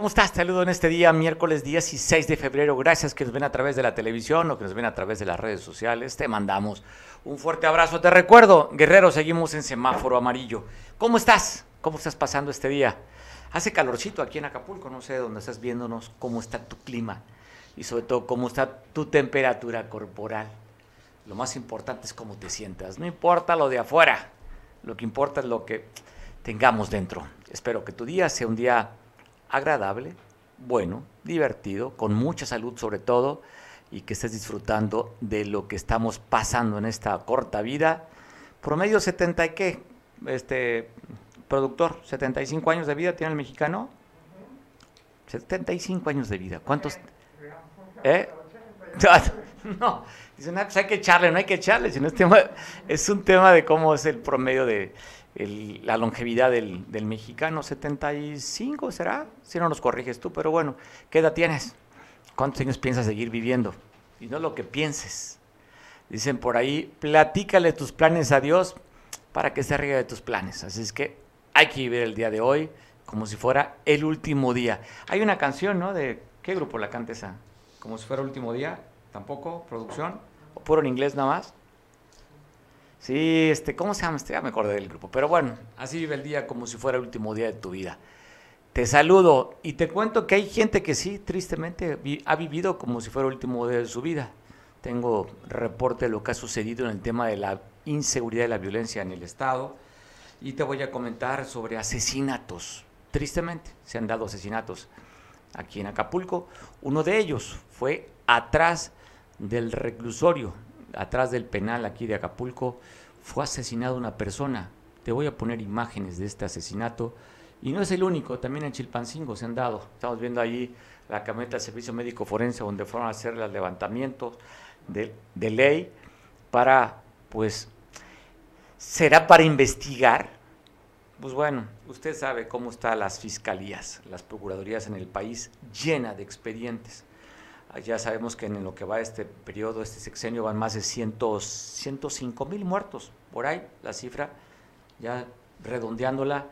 ¿Cómo estás? Te saludo en este día, miércoles 16 de febrero. Gracias que nos ven a través de la televisión o que nos ven a través de las redes sociales. Te mandamos un fuerte abrazo. Te recuerdo, Guerrero, seguimos en semáforo amarillo. ¿Cómo estás? ¿Cómo estás pasando este día? Hace calorcito aquí en Acapulco, no sé dónde estás viéndonos, cómo está tu clima y sobre todo cómo está tu temperatura corporal. Lo más importante es cómo te sientas. No importa lo de afuera, lo que importa es lo que tengamos dentro. Espero que tu día sea un día agradable, bueno, divertido, con mucha salud sobre todo, y que estés disfrutando de lo que estamos pasando en esta corta vida. Promedio 70 y qué, este productor, 75 años de vida tiene el mexicano. 75 años de vida. ¿Cuántos? ¿Eh? No, dicen, pues hay que echarle, no hay que echarle, sino es, es un tema de cómo es el promedio de, la longevidad del, mexicano, 75 será, si no nos corriges tú, pero bueno, ¿qué edad tienes? ¿Cuántos años piensas seguir viviendo? Y no lo que pienses. Dicen por ahí, platícale tus planes a Dios para que se ríe de tus planes. Así es que hay que vivir el día de hoy como si fuera el último día. Hay una canción, ¿no? De ¿qué grupo la canta esa? Como si fuera el último día, tampoco, producción, o puro en inglés nada más. Sí, este, ¿cómo se llama? Este? Ya me acordé del grupo. Pero bueno, así vive el día como si fuera el último día de tu vida. Te saludo y te cuento que hay gente que sí, tristemente, ha vivido como si fuera el último día de su vida. Tengo reporte de lo que ha sucedido en el tema de la inseguridad y la violencia en el Estado. Y te voy a comentar sobre asesinatos. Tristemente, se han dado asesinatos aquí en Acapulco. Uno de ellos fue atrás del reclusorio atrás del penal aquí de Acapulco, fue asesinada una persona. Te voy a poner imágenes de este asesinato. Y no es el único, también en Chilpancingo se han dado. Estamos viendo ahí la camioneta del Servicio Médico Forense donde fueron a hacer los levantamientos de, de ley para, pues, será para investigar. Pues bueno, usted sabe cómo están las fiscalías, las procuradurías en el país llena de expedientes. Ya sabemos que en lo que va este periodo, este sexenio, van más de 100, 105 mil muertos, por ahí la cifra, ya redondeándola.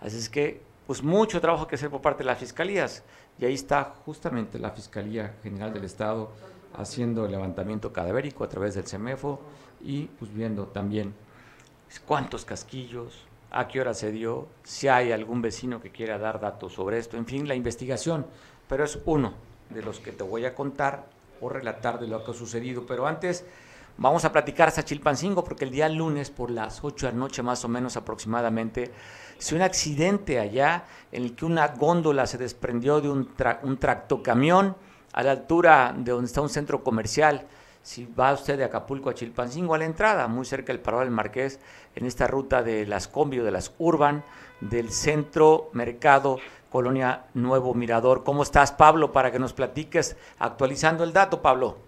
Así es que, pues mucho trabajo que hacer por parte de las fiscalías. Y ahí está justamente la Fiscalía General del Estado haciendo el levantamiento cadavérico a través del CEMEFO y pues viendo también cuántos casquillos, a qué hora se dio, si hay algún vecino que quiera dar datos sobre esto, en fin, la investigación, pero es uno de los que te voy a contar o relatar de lo que ha sucedido. Pero antes vamos a platicar hasta Chilpancingo porque el día lunes por las 8 de la noche más o menos aproximadamente se un accidente allá en el que una góndola se desprendió de un, un tractocamión a la altura de donde está un centro comercial. Si va usted de Acapulco a Chilpancingo a la entrada, muy cerca del Paro del Marqués, en esta ruta de las combi de las urban, del centro mercado Colonia Nuevo Mirador. ¿Cómo estás, Pablo? Para que nos platiques actualizando el dato, Pablo.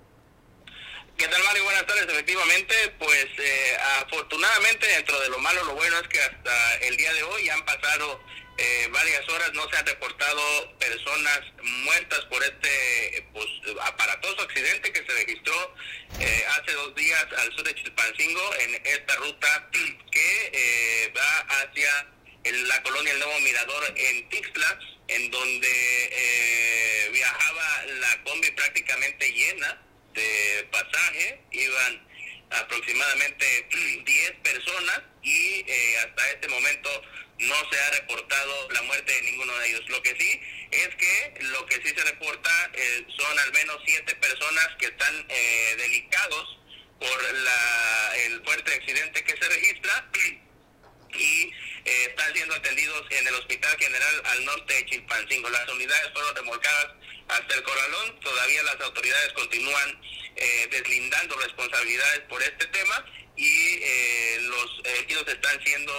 ¿Qué tal, Mario? Buenas tardes. Efectivamente, pues eh, afortunadamente dentro de lo malo, lo bueno es que hasta el día de hoy han pasado eh, varias horas, no se han reportado personas muertas por este pues, aparatoso accidente que se registró eh, hace dos días al sur de Chilpancingo en esta ruta que va hacia en la colonia El Nuevo Mirador en Tixla, en donde eh, viajaba la combi prácticamente llena de pasaje, iban aproximadamente 10 personas y eh, hasta este momento no se ha reportado la muerte de ninguno de ellos. Lo que sí es que lo que sí se reporta eh, son al menos 7 personas que están delicados por la, el fuerte accidente que se registra y eh, están siendo atendidos en el Hospital General al norte de Chilpancingo. Las unidades fueron remolcadas hasta el corralón. Todavía las autoridades continúan eh, deslindando responsabilidades por este tema y eh, los heridos están siendo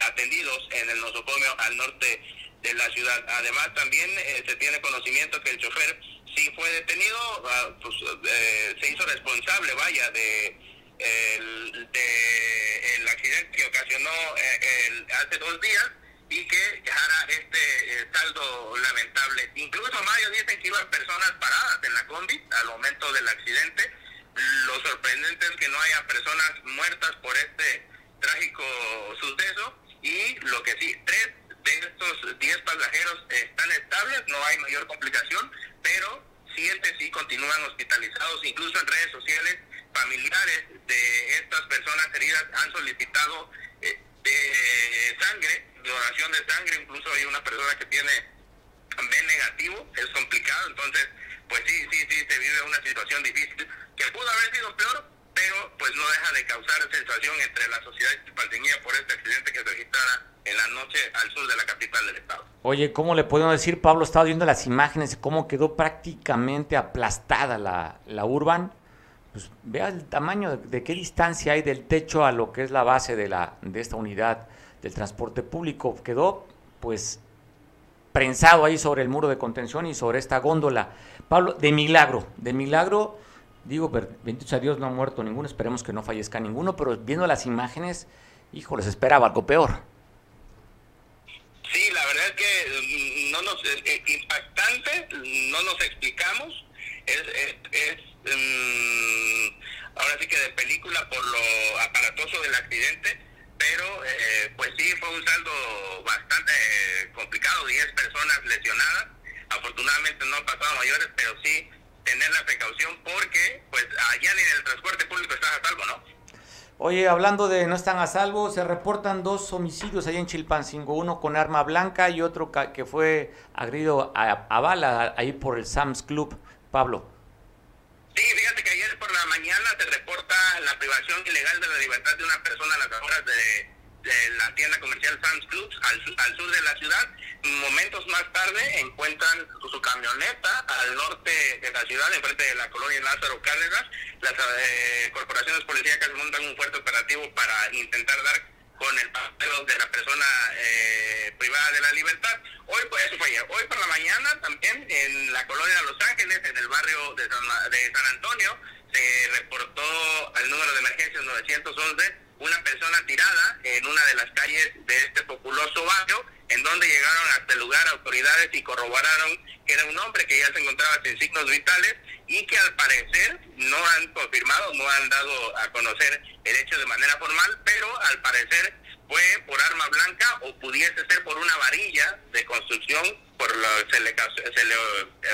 atendidos en el nosocomio al norte de la ciudad. Además, también se tiene conocimiento que el chofer sí fue detenido, ah, pues, se hizo responsable, vaya, de el, de, el accidente que ocasionó eh, hace dos días y que dejara este eh, saldo lamentable. Incluso Mario dicen que iban personas paradas en la combi al momento del accidente. Lo sorprendente es que no haya personas muertas por este trágico suceso y lo que sí, tres de estos 10 pasajeros están estables, no hay mayor complicación, pero siete sí continúan hospitalizados, incluso en redes sociales familiares de estas personas heridas han solicitado eh, de sangre, donación de sangre, incluso hay una persona que tiene B negativo, es complicado, entonces pues sí, sí, sí, se vive una situación difícil que pudo haber sido peor, pero pues no deja de causar sensación entre la sociedad chilpancinguilla por este accidente que se registrara en la noche al sur de la capital del estado. Oye, ¿cómo le podemos decir, Pablo? Estaba viendo las imágenes cómo quedó prácticamente aplastada la, la Urban. Pues vea el tamaño, de, qué distancia hay del techo a lo que es la base de, la, de esta unidad del transporte público. Quedó, pues, prensado ahí sobre el muro de contención y sobre esta góndola. Pablo, de milagro, de milagro, digo, bendito a Dios, no ha muerto ninguno, esperemos que no fallezca ninguno, pero viendo las imágenes, hijo, les esperaba algo peor. Sí, la verdad es que mm, es, eh, impactante, no nos explicamos, es, es, es um, ahora sí que de película por lo aparatoso del accidente, pero eh, pues sí fue un saldo bastante complicado, 10 personas lesionadas, afortunadamente no han pasado mayores, pero sí tener la precaución porque pues allá ni en el transporte público estás a salvo, ¿no? Oye, hablando de no están a salvo, se reportan dos homicidios allá en Chilpancingo, uno con arma blanca y otro que fue agredido a, a bala ahí por el Sam's Club. Pablo. Sí, fíjate que ayer por la mañana se reporta la privación ilegal de la libertad de una persona a las afueras de, la tienda comercial Sam's Club al, al, sur de la ciudad. Momentos más tarde encuentran su, su, camioneta al norte de la ciudad, enfrente de la colonia Lázaro Cárdenas. Las eh, corporaciones policíacas montan un fuerte operativo para intentar dar con el papel de la persona eh, privada de la libertad. Hoy, pues eso fue ayer. Hoy por la mañana también en la colonia de Los Ángeles, en el barrio de San, de San Antonio, se reportó al número de emergencias 911 una persona tirada en una de las calles de este populoso barrio, en donde llegaron hasta el lugar autoridades y corroboraron que era un hombre que ya se encontraba sin signos vitales y que al parecer no han confirmado, no han dado a conocer el hecho de manera formal, pero al parecer fue por arma blanca o pudiese ser por una varilla de construcción, por lo se le, se le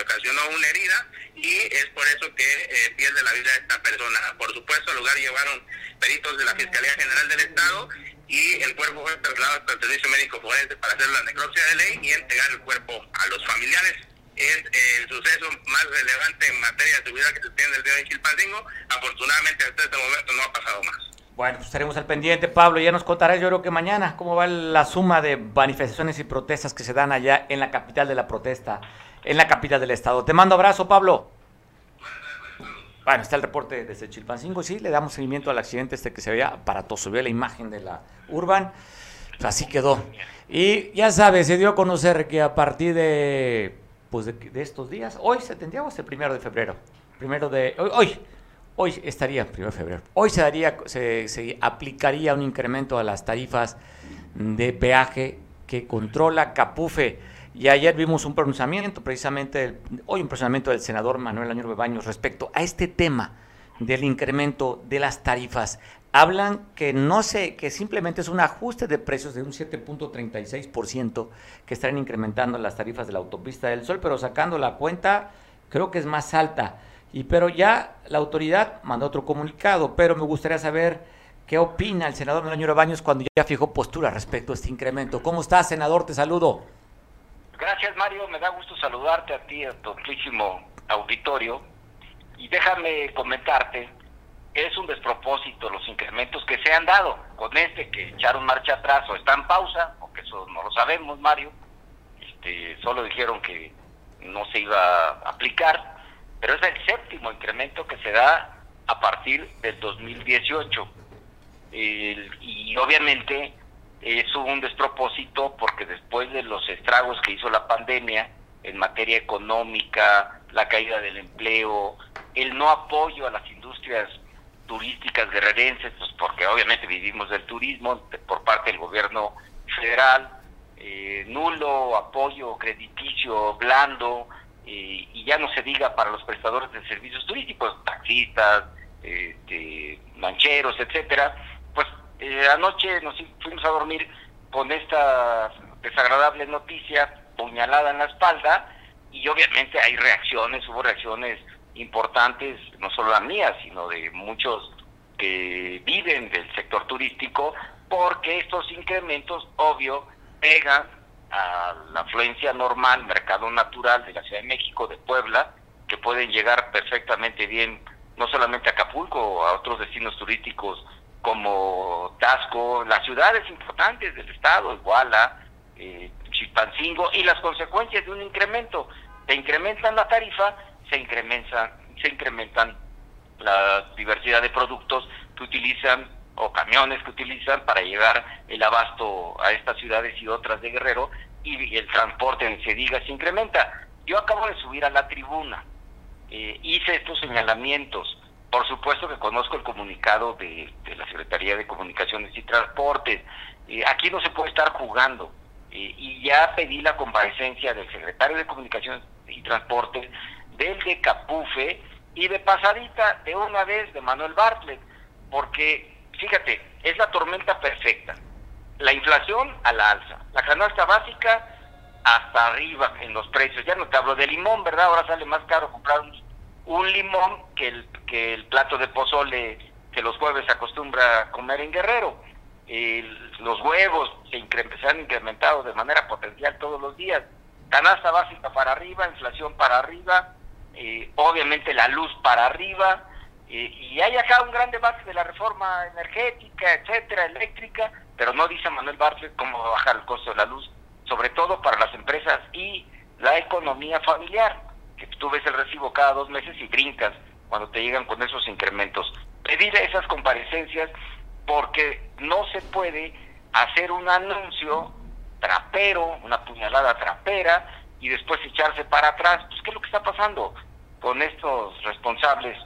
ocasionó una herida y es por eso que eh, pierde la vida esta persona. Por supuesto, al lugar llevaron peritos de la Fiscalía General del Estado y el cuerpo fue trasladado hasta el Servicio Médico Forense para hacer la necropsia de ley y entregar el cuerpo a los familiares. Es el suceso más relevante en materia de seguridad que se tiene el día de Chilpancingo. Afortunadamente, hasta este momento no ha pasado más. Bueno, pues estaremos al pendiente, Pablo. Ya nos contarás, yo creo que mañana, cómo va la suma de manifestaciones y protestas que se dan allá en la capital de la protesta, en la capital del estado. Te mando abrazo, Pablo. Bueno, está el reporte desde Chilpancingo. Sí, le damos seguimiento al accidente este que se veía aparatoso. Vio la imagen de la Urban. Pues así quedó. Y ya sabes, se dio a conocer que a partir de, pues de, de estos días, hoy se tendría el primero de febrero. Primero de. Hoy, hoy Hoy estaría, primero de febrero, hoy se, daría, se, se, aplicaría un incremento a las tarifas de peaje que controla Capufe. Y ayer vimos un pronunciamiento, precisamente, hoy un pronunciamiento del senador Manuel Añor Baños respecto a este tema del incremento de las tarifas. Hablan que no sé, que simplemente es un ajuste de precios de un 7.36% que estarán incrementando las tarifas de la autopista del Sol, pero sacando la cuenta, creo que es más alta. Y pero ya la autoridad mandó otro comunicado, pero me gustaría saber qué opina el senador Manuel Baños cuando ya fijó postura respecto a este incremento. ¿Cómo estás, senador? Te saludo. Gracias, Mario. Me da gusto saludarte a ti, a tu amplísimo auditorio. Y déjame comentarte, es un despropósito los incrementos que se han dado con este que echaron marcha atrás o está en pausa, porque eso no lo sabemos, Mario. Este, solo dijeron que no se iba a aplicar pero es el séptimo incremento que se da a partir del 2018. El, y obviamente es un despropósito porque después de los estragos que hizo la pandemia en materia económica, la caída del empleo, el no apoyo a las industrias turísticas guerrerenses, pues porque obviamente vivimos del turismo por parte del gobierno federal, eh, nulo apoyo crediticio blando, eh, y ya no se diga para los prestadores de servicios turísticos, taxistas, este, mancheros, etcétera, pues eh, anoche nos fuimos a dormir con estas desagradable noticia, puñalada en la espalda, y obviamente hay reacciones, hubo reacciones importantes, no solo la mía, sino de muchos que viven del sector turístico, porque estos incrementos, obvio, pegan a la afluencia normal, mercado natural de la Ciudad de México, de Puebla, que pueden llegar perfectamente bien, no solamente a Acapulco, a otros destinos turísticos como Tasco, las ciudades importantes del estado, Iguala, eh, Chilpancingo, y las consecuencias de un incremento. Se incrementan la tarifa, se incrementan, se incrementan la diversidad de productos que utilizan o camiones que utilizan para llevar el abasto a estas ciudades y otras de Guerrero y el transporte, se diga, se incrementa. Yo acabo de subir a la tribuna, eh, hice estos señalamientos, por supuesto que conozco el comunicado de, la Secretaría de Comunicaciones y Transportes, eh, aquí no se puede estar jugando, eh, y ya pedí la comparecencia del secretario de Comunicaciones y Transportes, del de Capufe, y de pasadita, de una vez, de Manuel Bartlett, porque, fíjate, es la tormenta perfecta. La inflación a la alza, la canasta básica hasta arriba en los precios. Ya no te hablo de limón, ¿verdad? Ahora sale más caro comprar un, limón que el, que el plato de pozole que los jueves se acostumbra a comer en Guerrero. los huevos se, se han incrementado de manera potencial todos los días. Canasta básica para arriba, inflación para arriba, eh, obviamente la luz para arriba, eh, y hay acá un gran debate de la reforma energética, etcétera, eléctrica, pero no dice Manuel Bartlett cómo bajar el costo de la luz, sobre todo para las empresas y la economía familiar, que tú ves el recibo cada dos meses y brincas cuando te llegan con esos incrementos. Pedir esas comparecencias porque no se puede hacer un anuncio trapero, una puñalada trapera, y después echarse para atrás. Pues, ¿qué es lo que está pasando? Con estos responsables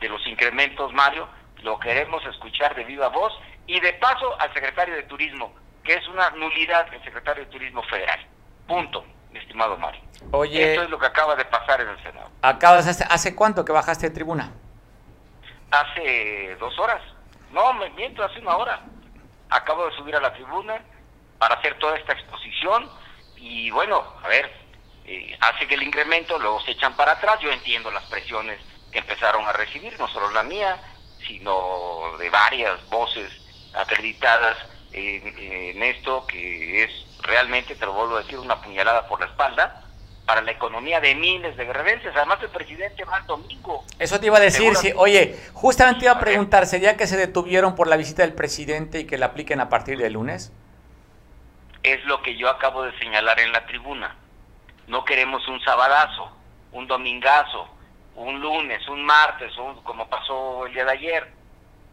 de los incrementos, Mario, lo queremos escuchar de viva voz y de paso al secretario de Turismo, que es una nulidad el secretario de Turismo Federal. Punto, mi estimado Mario. Oye, Esto es lo que acaba de pasar en el Senado. Acabas hace, ¿Hace cuánto que bajaste de tribuna? Hace dos horas. No, me miento, hace una hora. Acabo de subir a la tribuna para hacer toda esta exposición y bueno, a ver, eh, hace que el incremento luego se echan para atrás. Yo entiendo las presiones que empezaron a recibir, no solo la mía, sino de varias voces acreditadas en, esto, que es realmente, te lo vuelvo a decir, una puñalada por la espalda para la economía de miles de guerrerenses. Además, el presidente va el domingo. Eso te iba a decir, sí. Oye, justamente iba a preguntar, ¿sería que se detuvieron por la visita del presidente y que la apliquen a partir del lunes? Es lo que yo acabo de señalar en la tribuna. No queremos un sabadazo, un domingazo, un lunes, un martes, como pasó el día de ayer.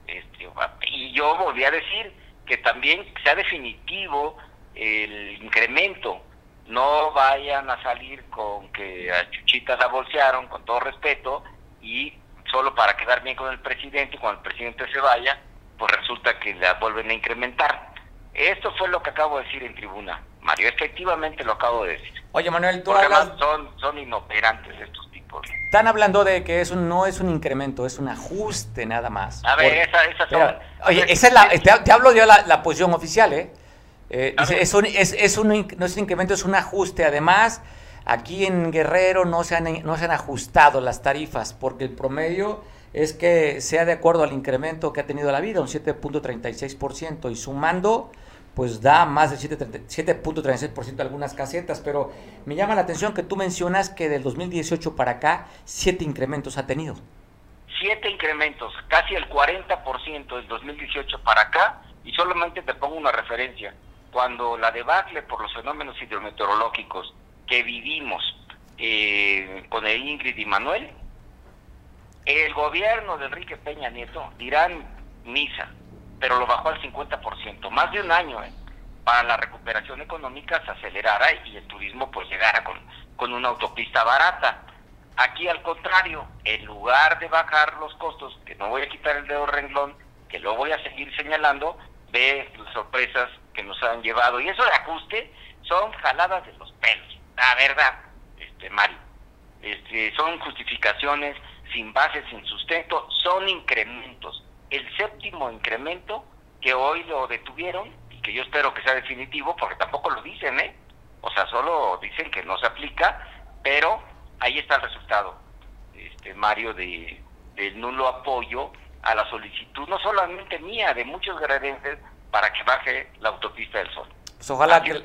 Este, y yo volví a decir que también sea definitivo el incremento. No vayan a salir con que a Chuchita la bolsearon, con todo respeto, y solo para quedar bien con el presidente, cuando el presidente se vaya, pues resulta que la vuelven a incrementar. Esto fue lo que acabo de decir en tribuna. Mario, efectivamente lo acabo de decir. Oye, Manuel, tú Porque hablas... son, son inoperantes estos tipos. Están hablando de que eso no es un incremento, es un ajuste nada más. A ver, esa, esa son... Oye, esa es la, te, hablo yo la, la posición oficial, ¿eh? eh dice, es un, es, es un, no es un incremento, es un ajuste. Además, aquí en Guerrero no se han, no se han ajustado las tarifas porque el promedio es que sea de acuerdo al incremento que ha tenido la vida, un 7.36%, y sumando pues da más del 7.36% algunas casetas, pero me llama la atención que tú mencionas que del 2018 para acá, siete incrementos ha tenido. Siete incrementos, casi el 40% del 2018 para acá, y solamente te pongo una referencia. Cuando la debacle por los fenómenos hidrometeorológicos que vivimos eh, con el Ingrid y Manuel, el gobierno de Enrique Peña Nieto dirán misa, pero lo bajó al 50%, más de un año, ¿eh? para la recuperación económica se acelerara y el turismo pues llegara con, con una autopista barata. Aquí al contrario, en lugar de bajar los costos, que no voy a quitar el dedo renglón, que lo voy a seguir señalando, ve las sorpresas que nos han llevado. Y eso de ajuste son jaladas de los pelos, la verdad, este Mario. Este, son justificaciones sin base, sin sustento, son incrementos el séptimo incremento que hoy lo detuvieron y que yo espero que sea definitivo, porque tampoco lo dicen, ¿eh? O sea, solo dicen que no se aplica, pero ahí está el resultado, este Mario, de, del nulo apoyo a la solicitud, no solamente mía, de muchos guerrerenses, para que baje la autopista del Sol. Pues ojalá que...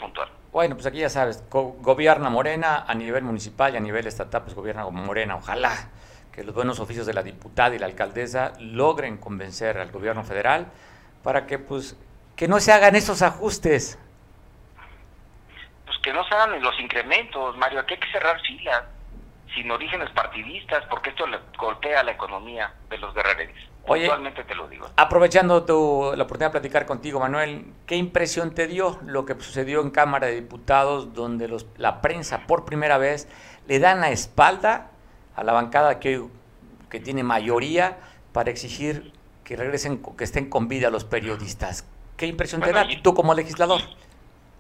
Bueno, pues aquí ya sabes, gobierna Morena a nivel municipal y a nivel estatal, pues gobierna Morena. Ojalá que los buenos oficios de la diputada y la alcaldesa logren convencer al gobierno federal para que pues que no se hagan esos ajustes. Pues que no se hagan los incrementos, Mario, aquí hay que cerrar filas sin orígenes partidistas, porque esto le golpea la economía de los guerreros. Oye, te lo digo. Aprovechando tu, la oportunidad de platicar contigo, Manuel, ¿qué impresión te dio lo que sucedió en Cámara de Diputados, donde los, la prensa por primera vez le dan la espalda a la bancada que, que tiene mayoría para exigir que regresen, que estén con vida los periodistas? ¿Qué impresión te da tú como legislador?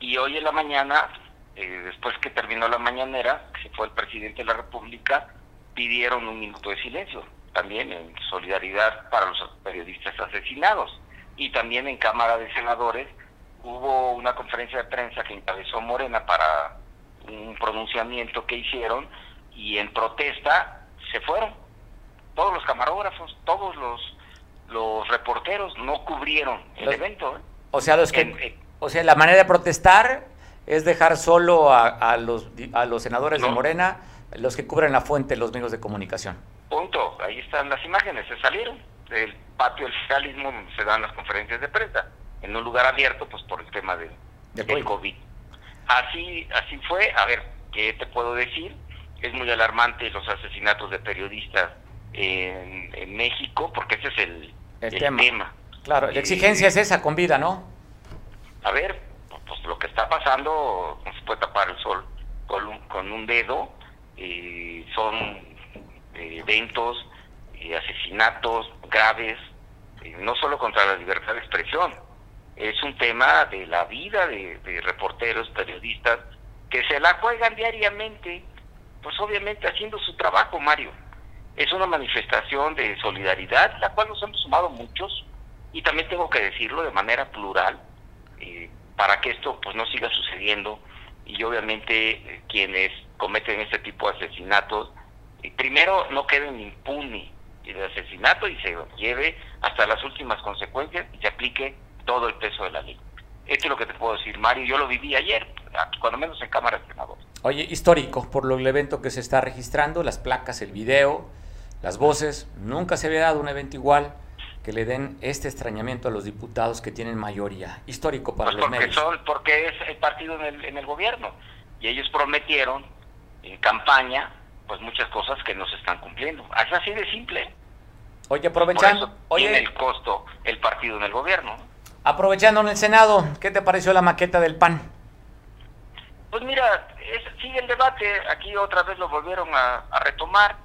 Y hoy en la mañana eh, después que terminó la mañanera, que fue el presidente de la República, pidieron un minuto de silencio, también en solidaridad para los periodistas asesinados. Y también en Cámara de Senadores hubo una conferencia de prensa que encabezó Morena para un pronunciamiento que hicieron y en protesta se fueron. Todos los camarógrafos, todos los, los reporteros no cubrieron el evento. ¿eh? O sea, los que, o sea, la manera de protestar es dejar solo a, los, a los senadores de Morena, los que cubren la fuente, los medios de comunicación. Punto. Ahí están las imágenes, se salieron del patio del socialismo donde se dan las conferencias de prensa, en un lugar abierto, pues por el tema de, del COVID. Así, así fue. A ver, ¿qué te puedo decir? Es muy alarmante los asesinatos de periodistas en, México, porque ese es el, el, tema. Claro, la exigencia es esa, con vida, ¿no? A ver, pues lo que está pasando no se puede tapar el sol con un, con un dedo, eh, son eh, eventos, y asesinatos graves, eh, no solo contra la libertad de expresión, es un tema de la vida de, de reporteros, periodistas, que se la juegan diariamente, pues obviamente haciendo su trabajo, Mario. Es una manifestación de solidaridad, la cual nos hemos sumado muchos, y también tengo que decirlo de manera plural, eh, para que esto pues no siga sucediendo y obviamente eh, quienes cometen este tipo de asesinatos eh, primero no queden impunes de asesinato y se lleve hasta las últimas consecuencias y se aplique todo el peso de la ley. Esto es lo que te puedo decir, Mario. Yo lo viví ayer, cuando menos en Cámara de Senadores. Oye, histórico, por lo el evento que se está registrando, las placas, el video, las voces, nunca se había dado un evento igual que le den este extrañamiento a los diputados que tienen mayoría. Histórico para pues los porque Son, porque es el partido en el, en el gobierno. Y ellos prometieron en campaña pues muchas cosas que no se están cumpliendo. Es así de simple. Oye, aprovechando... tiene el costo el partido en el gobierno. Aprovechando en el Senado, ¿qué te pareció la maqueta del PAN? Pues mira, sigue el debate, aquí otra vez lo volvieron a, a retomar.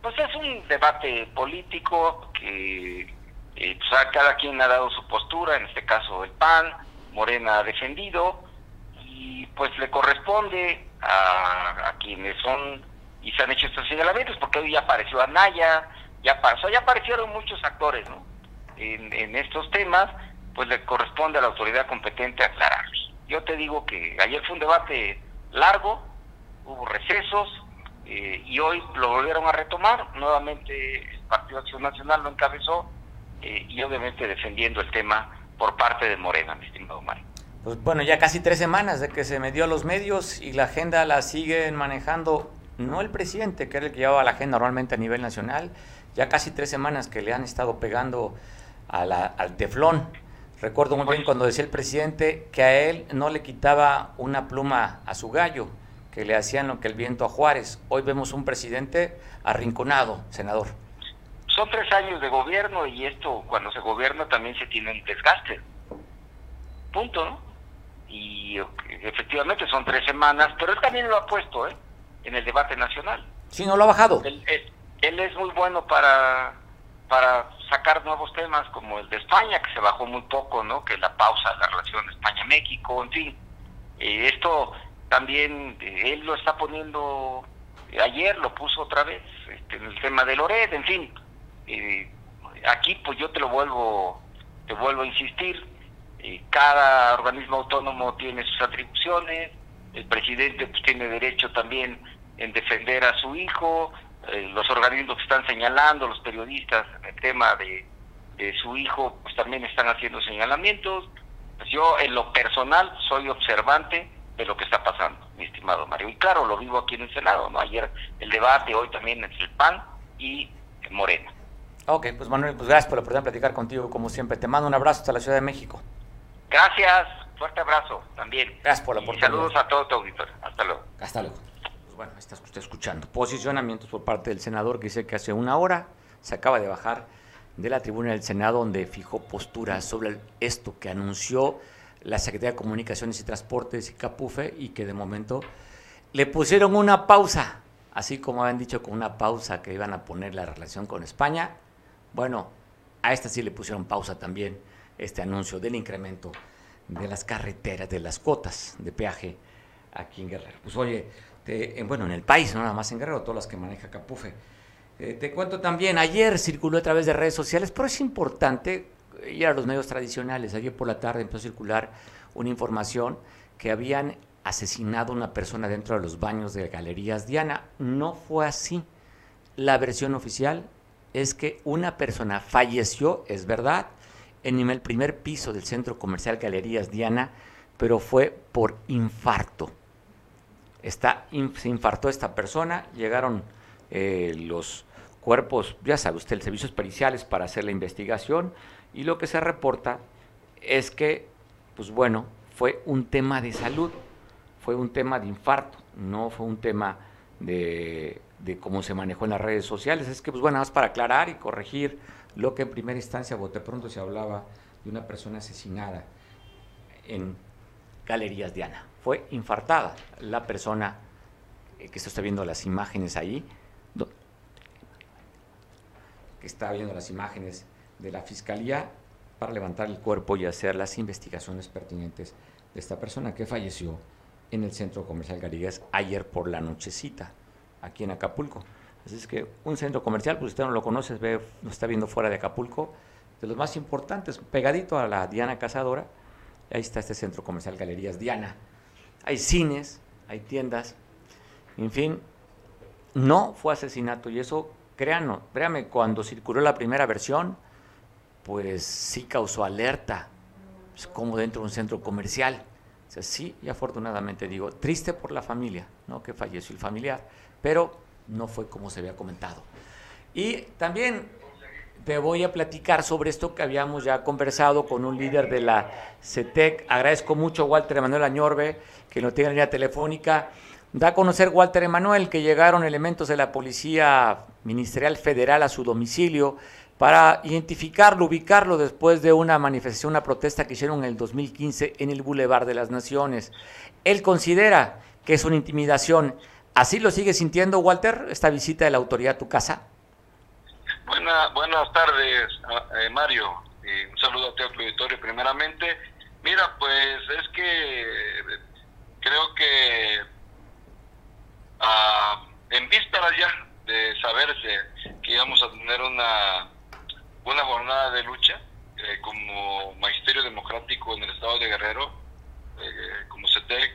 Pues es un debate político que eh, pues, cada quien ha dado su postura, en este caso el PAN, Morena ha defendido, y pues le corresponde a, quienes son y se han hecho estos señalamientos, porque hoy ya apareció Anaya, ya pasó, ya aparecieron muchos actores ¿no? en, estos temas, pues le corresponde a la autoridad competente aclararlos. Yo te digo que ayer fue un debate largo, hubo recesos, eh, y hoy lo volvieron a retomar, nuevamente el Partido Acción Nacional lo encabezó, eh, y obviamente defendiendo el tema por parte de Morena, mi estimado Mario. Pues bueno, ya casi tres semanas de que se me dio a los medios y la agenda la siguen manejando, no el presidente, que era el que llevaba la agenda normalmente a nivel nacional, ya casi tres semanas que le han estado pegando a la, al teflón. Recuerdo muy bien cuando decía el presidente que a él no le quitaba una pluma a su gallo, que le hacían lo que el viento a Juárez. Hoy vemos un presidente arrinconado, senador son tres años de gobierno y esto cuando se gobierna también se tiene un desgaste. Punto, ¿no? Y efectivamente son tres semanas, pero él también lo ha puesto, ¿eh? En el debate nacional. Sí, no lo ha bajado. Él, es muy bueno para, para sacar nuevos temas como el de España, que se bajó muy poco, ¿no? Que la pausa de la relación España-México, en fin. Eh, esto también eh, él lo está poniendo, ayer lo puso otra vez, este, en el tema de Lored, en fin eh, aquí pues yo te lo vuelvo, te vuelvo a insistir, cada organismo autónomo tiene sus atribuciones, el presidente pues, tiene derecho también en defender a su hijo, eh, los organismos que están señalando, los periodistas, el tema de, su hijo, pues también están haciendo señalamientos. Pues, yo en lo personal soy observante de lo que está pasando, mi estimado Mario. Y claro, lo vivo aquí en el Senado, ¿no? Ayer el debate, hoy también entre el PAN y Morena. Ok, pues Manuel, pues gracias por la oportunidad de platicar contigo, como siempre. Te mando un abrazo hasta la Ciudad de México. Gracias, fuerte abrazo también. Gracias por la oportunidad. saludos a todo tu auditorio. Hasta luego. Hasta luego. Bueno, está usted escuchando. Posicionamientos por parte del senador que dice que hace una hora se acaba de bajar de la tribuna del Senado donde fijó postura sobre esto que anunció la Secretaría de Comunicaciones y Transportes y Capufe y que de momento le pusieron una pausa, así como habían dicho con una pausa que iban a poner la relación con España. Bueno, a esta sí le pusieron pausa también este anuncio del incremento de las carreteras, de las cuotas de peaje aquí en Guerrero. Pues oye, bueno, en el país, no nada más en Guerrero, todas las que maneja Capufe. Eh, te cuento también, ayer circuló a través de redes sociales, pero es importante ir a los medios tradicionales. Ayer por la tarde empezó a circular una información que habían asesinado a una persona dentro de los baños de Galerías Diana. No fue así. La versión oficial es que una persona falleció, es verdad, en el primer piso del centro comercial Galerías Diana, pero fue por infarto. Está, se infartó esta persona, llegaron eh, los cuerpos, ya sabe usted, los servicios periciales para hacer la investigación y lo que se reporta es que, pues bueno, fue un tema de salud, fue un tema de infarto, no fue un tema de, de cómo se manejó en las redes sociales. Es que, pues bueno, más para aclarar y corregir lo que en primera instancia, bote pronto, se hablaba de una persona asesinada en Galerías Diana. Fue infartada la persona eh, que está viendo las imágenes ahí, que está viendo las imágenes de la fiscalía para levantar el cuerpo y hacer las investigaciones pertinentes de esta persona que falleció en el centro comercial Galerías ayer por la nochecita, aquí en Acapulco. Así es que un centro comercial, pues usted no lo conoce, ve, lo está viendo fuera de Acapulco, de los más importantes, pegadito a la Diana Cazadora. Ahí está este centro comercial Galerías Diana. Hay cines, hay tiendas, en fin, no fue asesinato y eso, créanme, créanme, cuando circuló la primera versión, pues sí causó alerta, pues como dentro de un centro comercial. O sea, sí, y afortunadamente digo, triste por la familia, ¿no? Que falleció el familiar, pero no fue como se había comentado. Y también te voy a platicar sobre esto que habíamos ya conversado con un líder de la CETEC. Agradezco mucho a Walter Emanuel Añorbe, que lo tiene en línea telefónica. Da a conocer Walter Emanuel que llegaron elementos de la Policía Ministerial Federal a su domicilio para identificarlo, ubicarlo después de una manifestación, una protesta que hicieron en el 2015 en el Boulevard de las Naciones. Él considera que es una intimidación ¿Así lo sigue sintiendo, Walter, esta visita de la autoridad a tu casa? Buenas tardes, eh, Mario. un saludo a tu auditorio, primeramente. Mira, pues es que creo que ah, en vísperas ya de saberse que íbamos a tener una, una jornada de lucha eh, como Magisterio Democrático en el Estado de Guerrero, eh, como CETEC,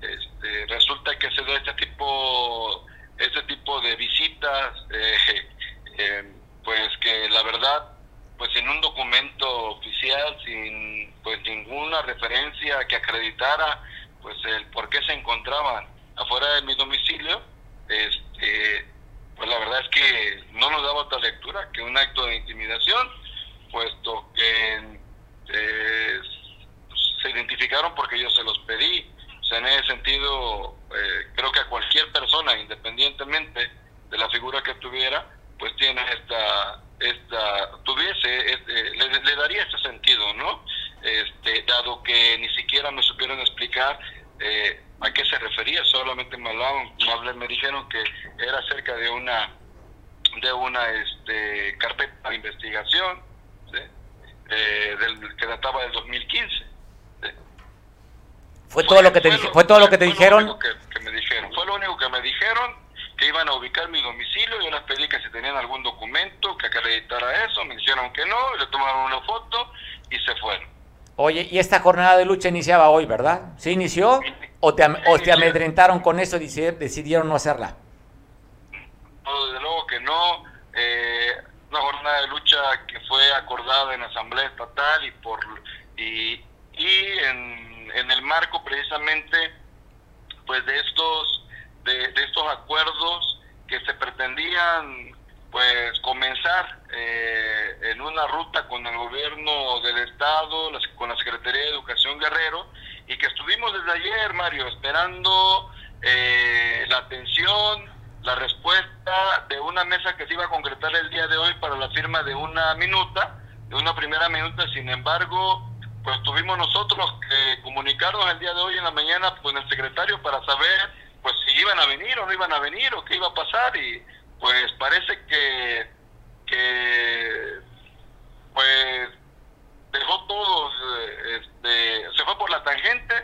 este, resulta que se da este tipo, este tipo de visitas, eh, eh, pues que la verdad, pues en un documento oficial, sin pues ninguna referencia que acreditara pues el por qué se encontraban afuera de mi domicilio, este, pues la verdad es que no nos daba otra lectura que un acto de intimidación, puesto que eh, se identificaron porque yo se los pedí, en ese sentido, eh, creo que a cualquier persona, independientemente de la figura que tuviera, pues tiene esta, esta tuviese, este, le, daría este sentido, ¿no? Este, dado que ni siquiera me supieron explicar eh, a qué se refería, solamente me hablaban, me dijeron que era acerca de una de una este, carpeta de investigación eh, del, que databa del 2015 ¿Fue todo lo que te, fue, todo lo que te dijeron? que, me dijeron? Fue lo único que me dijeron, que iban a ubicar mi domicilio, yo les pedí que si tenían algún documento que acreditara eso, me dijeron que no, le tomaron una foto y se fueron. Oye, y esta jornada de lucha iniciaba hoy, ¿verdad? ¿Sí inició? ¿O te, o te amedrentaron con eso y decidieron no hacerla? No, desde luego que no. Eh, una jornada de lucha que fue acordada en la Asamblea Estatal y por y, y en, en el marco precisamente pues de estos de, estos acuerdos que se pretendían pues comenzar eh, en una ruta con el gobierno del estado, con la Secretaría de Educación Guerrero, y que estuvimos desde ayer, Mario, esperando eh, la atención, la respuesta de una mesa que se iba a concretar el día de hoy para la firma de una minuta, de una primera minuta, sin embargo, pues tuvimos nosotros que comunicarnos el día de hoy en la mañana con el secretario para saber pues si iban a venir o no iban a venir o qué iba a pasar y pues parece que, que pues dejó todo, este, se fue por la tangente,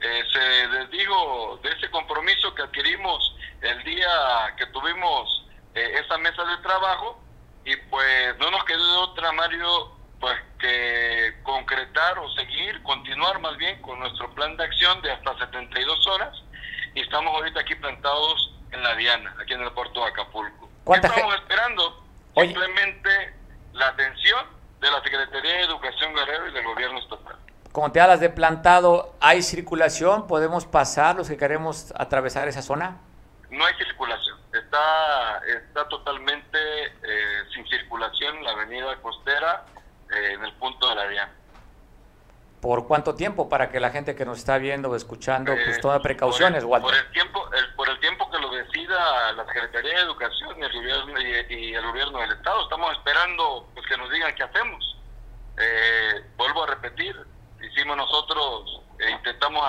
eh, se desdijo de ese compromiso que adquirimos el día que tuvimos eh, esa mesa de trabajo y pues no nos quedó otra, Mario, pues que concretar o seguir, continuar más bien con nuestro plan de acción de hasta 72 horas y estamos ahorita aquí plantados en la Diana, aquí en el puerto de Acapulco. Estamos esperando simplemente la atención de la Secretaría de Educación Guerrero y del gobierno estatal. Como te hablas de plantado, ¿hay circulación? ¿Podemos pasar los que queremos atravesar esa zona? No hay circulación, está, está totalmente eh, sin circulación la avenida costera eh, en el punto de la Diana. ¿Por cuánto tiempo? Para que la gente que nos está viendo o escuchando pues eh, tome precauciones, por el, Por el tiempo, por el tiempo que lo decida la Secretaría de Educación y el gobierno, y, el gobierno del Estado. Estamos esperando pues, que nos digan qué hacemos. Eh, vuelvo a repetir, hicimos nosotros, eh, intentamos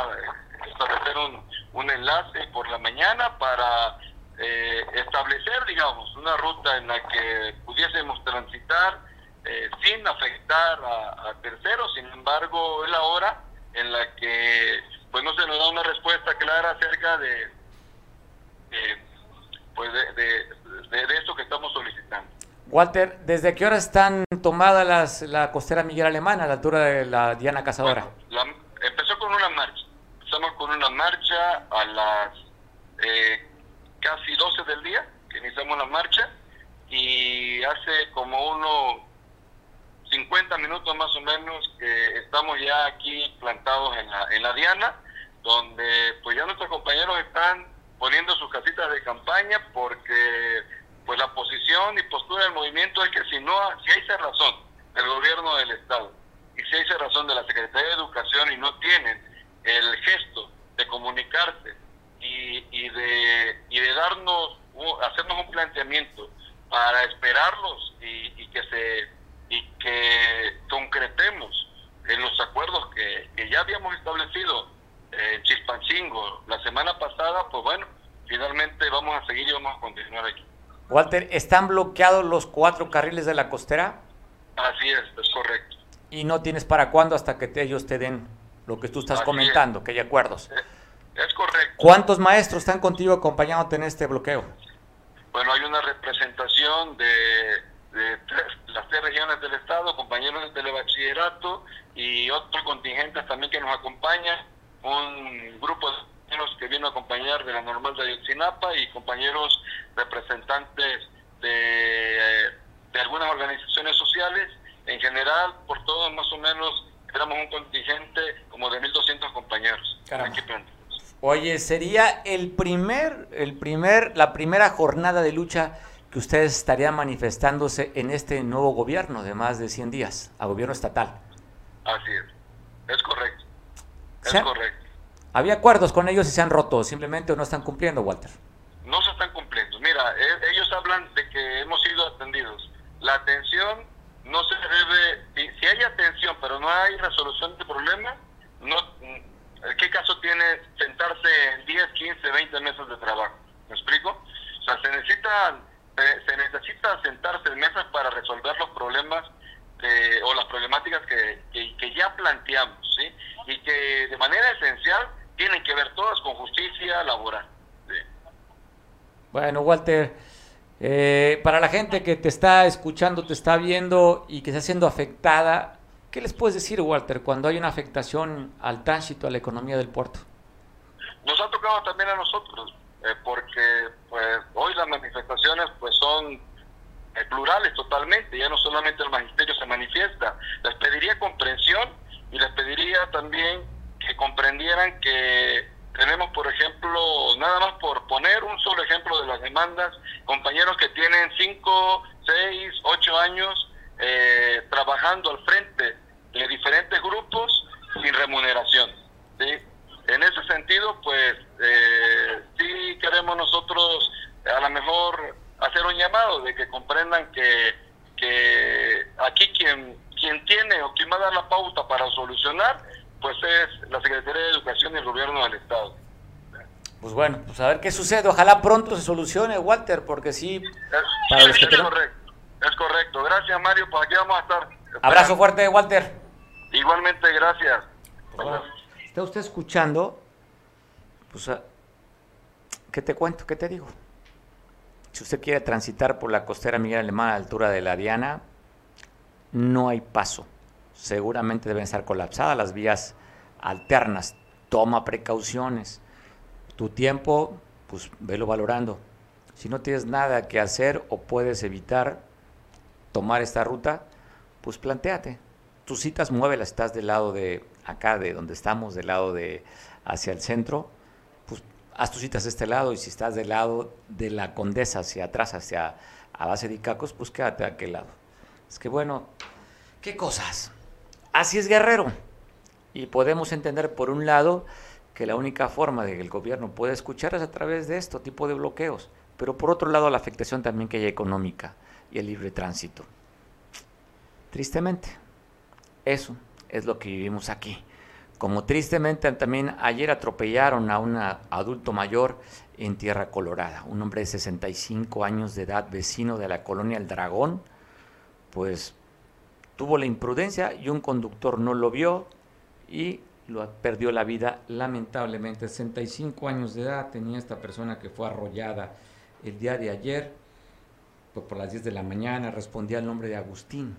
establecer un, un, enlace por la mañana para establecer, digamos, una ruta en la que pudiésemos transitar eh, sin afectar a, terceros, sin embargo es la hora en la que pues no se nos da una respuesta clara acerca de, pues de, de, esto que estamos solicitando. Walter, ¿desde qué hora están tomadas las, la costera Miguel Alemán a la altura de la Diana Cazadora? empezó con una marcha, empezamos con una marcha a las eh, casi 12 del día, que iniciamos la marcha, y hace como uno 50 minutos más o menos que estamos ya aquí plantados en la, en la Diana, donde pues ya nuestros compañeros están poniendo sus casitas de campaña porque pues la posición y postura del movimiento es que si no si hay razón del gobierno del estado y si hay razón de la Secretaría de Educación y no tienen el gesto de comunicarse y, y de y de darnos hacernos un planteamiento para esperarlos y, y que se y que concretemos en los acuerdos que, ya habíamos establecido en Chispancingo la semana pasada, pues bueno, finalmente vamos a seguir y vamos a continuar aquí. Walter, ¿están bloqueados los cuatro carriles de la costera? Así es, es correcto. ¿Y no tienes para cuándo hasta que ellos te den lo que tú estás comentando, que hay acuerdos? Es, correcto. ¿Cuántos maestros están contigo acompañándote en este bloqueo? Bueno, hay una representación de de las tres regiones del Estado, compañeros de telebachillerato y otros contingentes también que nos acompañan, un grupo de compañeros que vino a acompañar de la normal de Ayotzinapa y compañeros representantes de, de algunas organizaciones sociales. En general, por todos más o menos, éramos un contingente como de 1.200 compañeros. Oye, sería el primer, el primer, la primera jornada de lucha que ustedes estarían manifestándose en este nuevo gobierno de más de 100 días, a gobierno estatal. Así es, es correcto. Es correcto. ¿Había acuerdos con ellos y se han roto? ¿Simplemente no están cumpliendo, Walter? No se están cumpliendo. Mira, e, ellos hablan de que hemos sido atendidos. La atención no se debe, si hay atención pero no hay resolución de problema, no, ¿qué caso tiene sentarse en 10, 15, 20 meses de trabajo? ¿Me explico? O sea, se necesitan se, necesita sentarse en mesas para resolver los problemas o las problemáticas que, que, ya planteamos, ¿sí? Y que de manera esencial tienen que ver todas con justicia laboral. Bueno, Walter, eh, para la gente que te está escuchando, te está viendo y que está siendo afectada, ¿Qué les puedes decir, Walter, cuando hay una afectación al tránsito, a la economía del puerto? Nos ha tocado también a nosotros, eh, porque pues hoy las manifestaciones pues son eh, plurales totalmente, ya no solamente el magisterio se manifiesta. Les pediría comprensión y les pediría también que comprendieran que tenemos, por ejemplo, nada más por poner un solo ejemplo de las demandas, compañeros que tienen 5, 6, 8 años eh, trabajando al frente de diferentes grupos sin remuneración. ¿sí? En ese sentido, pues eh, sí queremos nosotros a lo mejor hacer un llamado de que comprendan que, que aquí quien, quien tiene o quien va a dar la pauta para solucionar pues es la Secretaría de Educación y el Gobierno del Estado. Pues bueno, pues a ver qué sucede. Ojalá pronto se solucione, Walter, porque sí. es, correcto, es correcto. Gracias, Mario. Pues aquí vamos a estar. Abrazo fuerte, Walter. Igualmente, gracias. Pues está usted escuchando. Pues, ah, ¿qué te cuento? ¿Qué te digo? Si usted quiere transitar por la costera Miguel Alemán a la altura de la Diana, no hay paso seguramente deben estar colapsadas las vías alternas. Toma precauciones. Tu tiempo, pues velo valorando. Si no tienes nada que hacer o puedes evitar tomar esta ruta, pues planteate. Tus citas muévelas, estás del lado de acá, de donde estamos, del lado de hacia el centro, pues haz tus citas de este lado y si estás del lado de la Condesa hacia atrás, hacia a base de Icacos, pues quédate a aquel lado. Es que bueno, ¿qué cosas? Así es Guerrero. Y podemos entender, por un lado, que la única forma de que el gobierno pueda escuchar es a través de este tipo de bloqueos. Pero por otro lado, la afectación también que hay económica y el libre tránsito. Tristemente, eso es lo que vivimos aquí. Como tristemente también ayer atropellaron a un adulto mayor en Tierra Colorada, un hombre de 65 años de edad, vecino de la colonia El Dragón, pues tuvo la imprudencia y un conductor no lo vio y lo perdió la vida lamentablemente. 65 años de edad tenía esta persona que fue arrollada el día de ayer, pues por las 10 de la mañana, respondía al nombre de Agustín.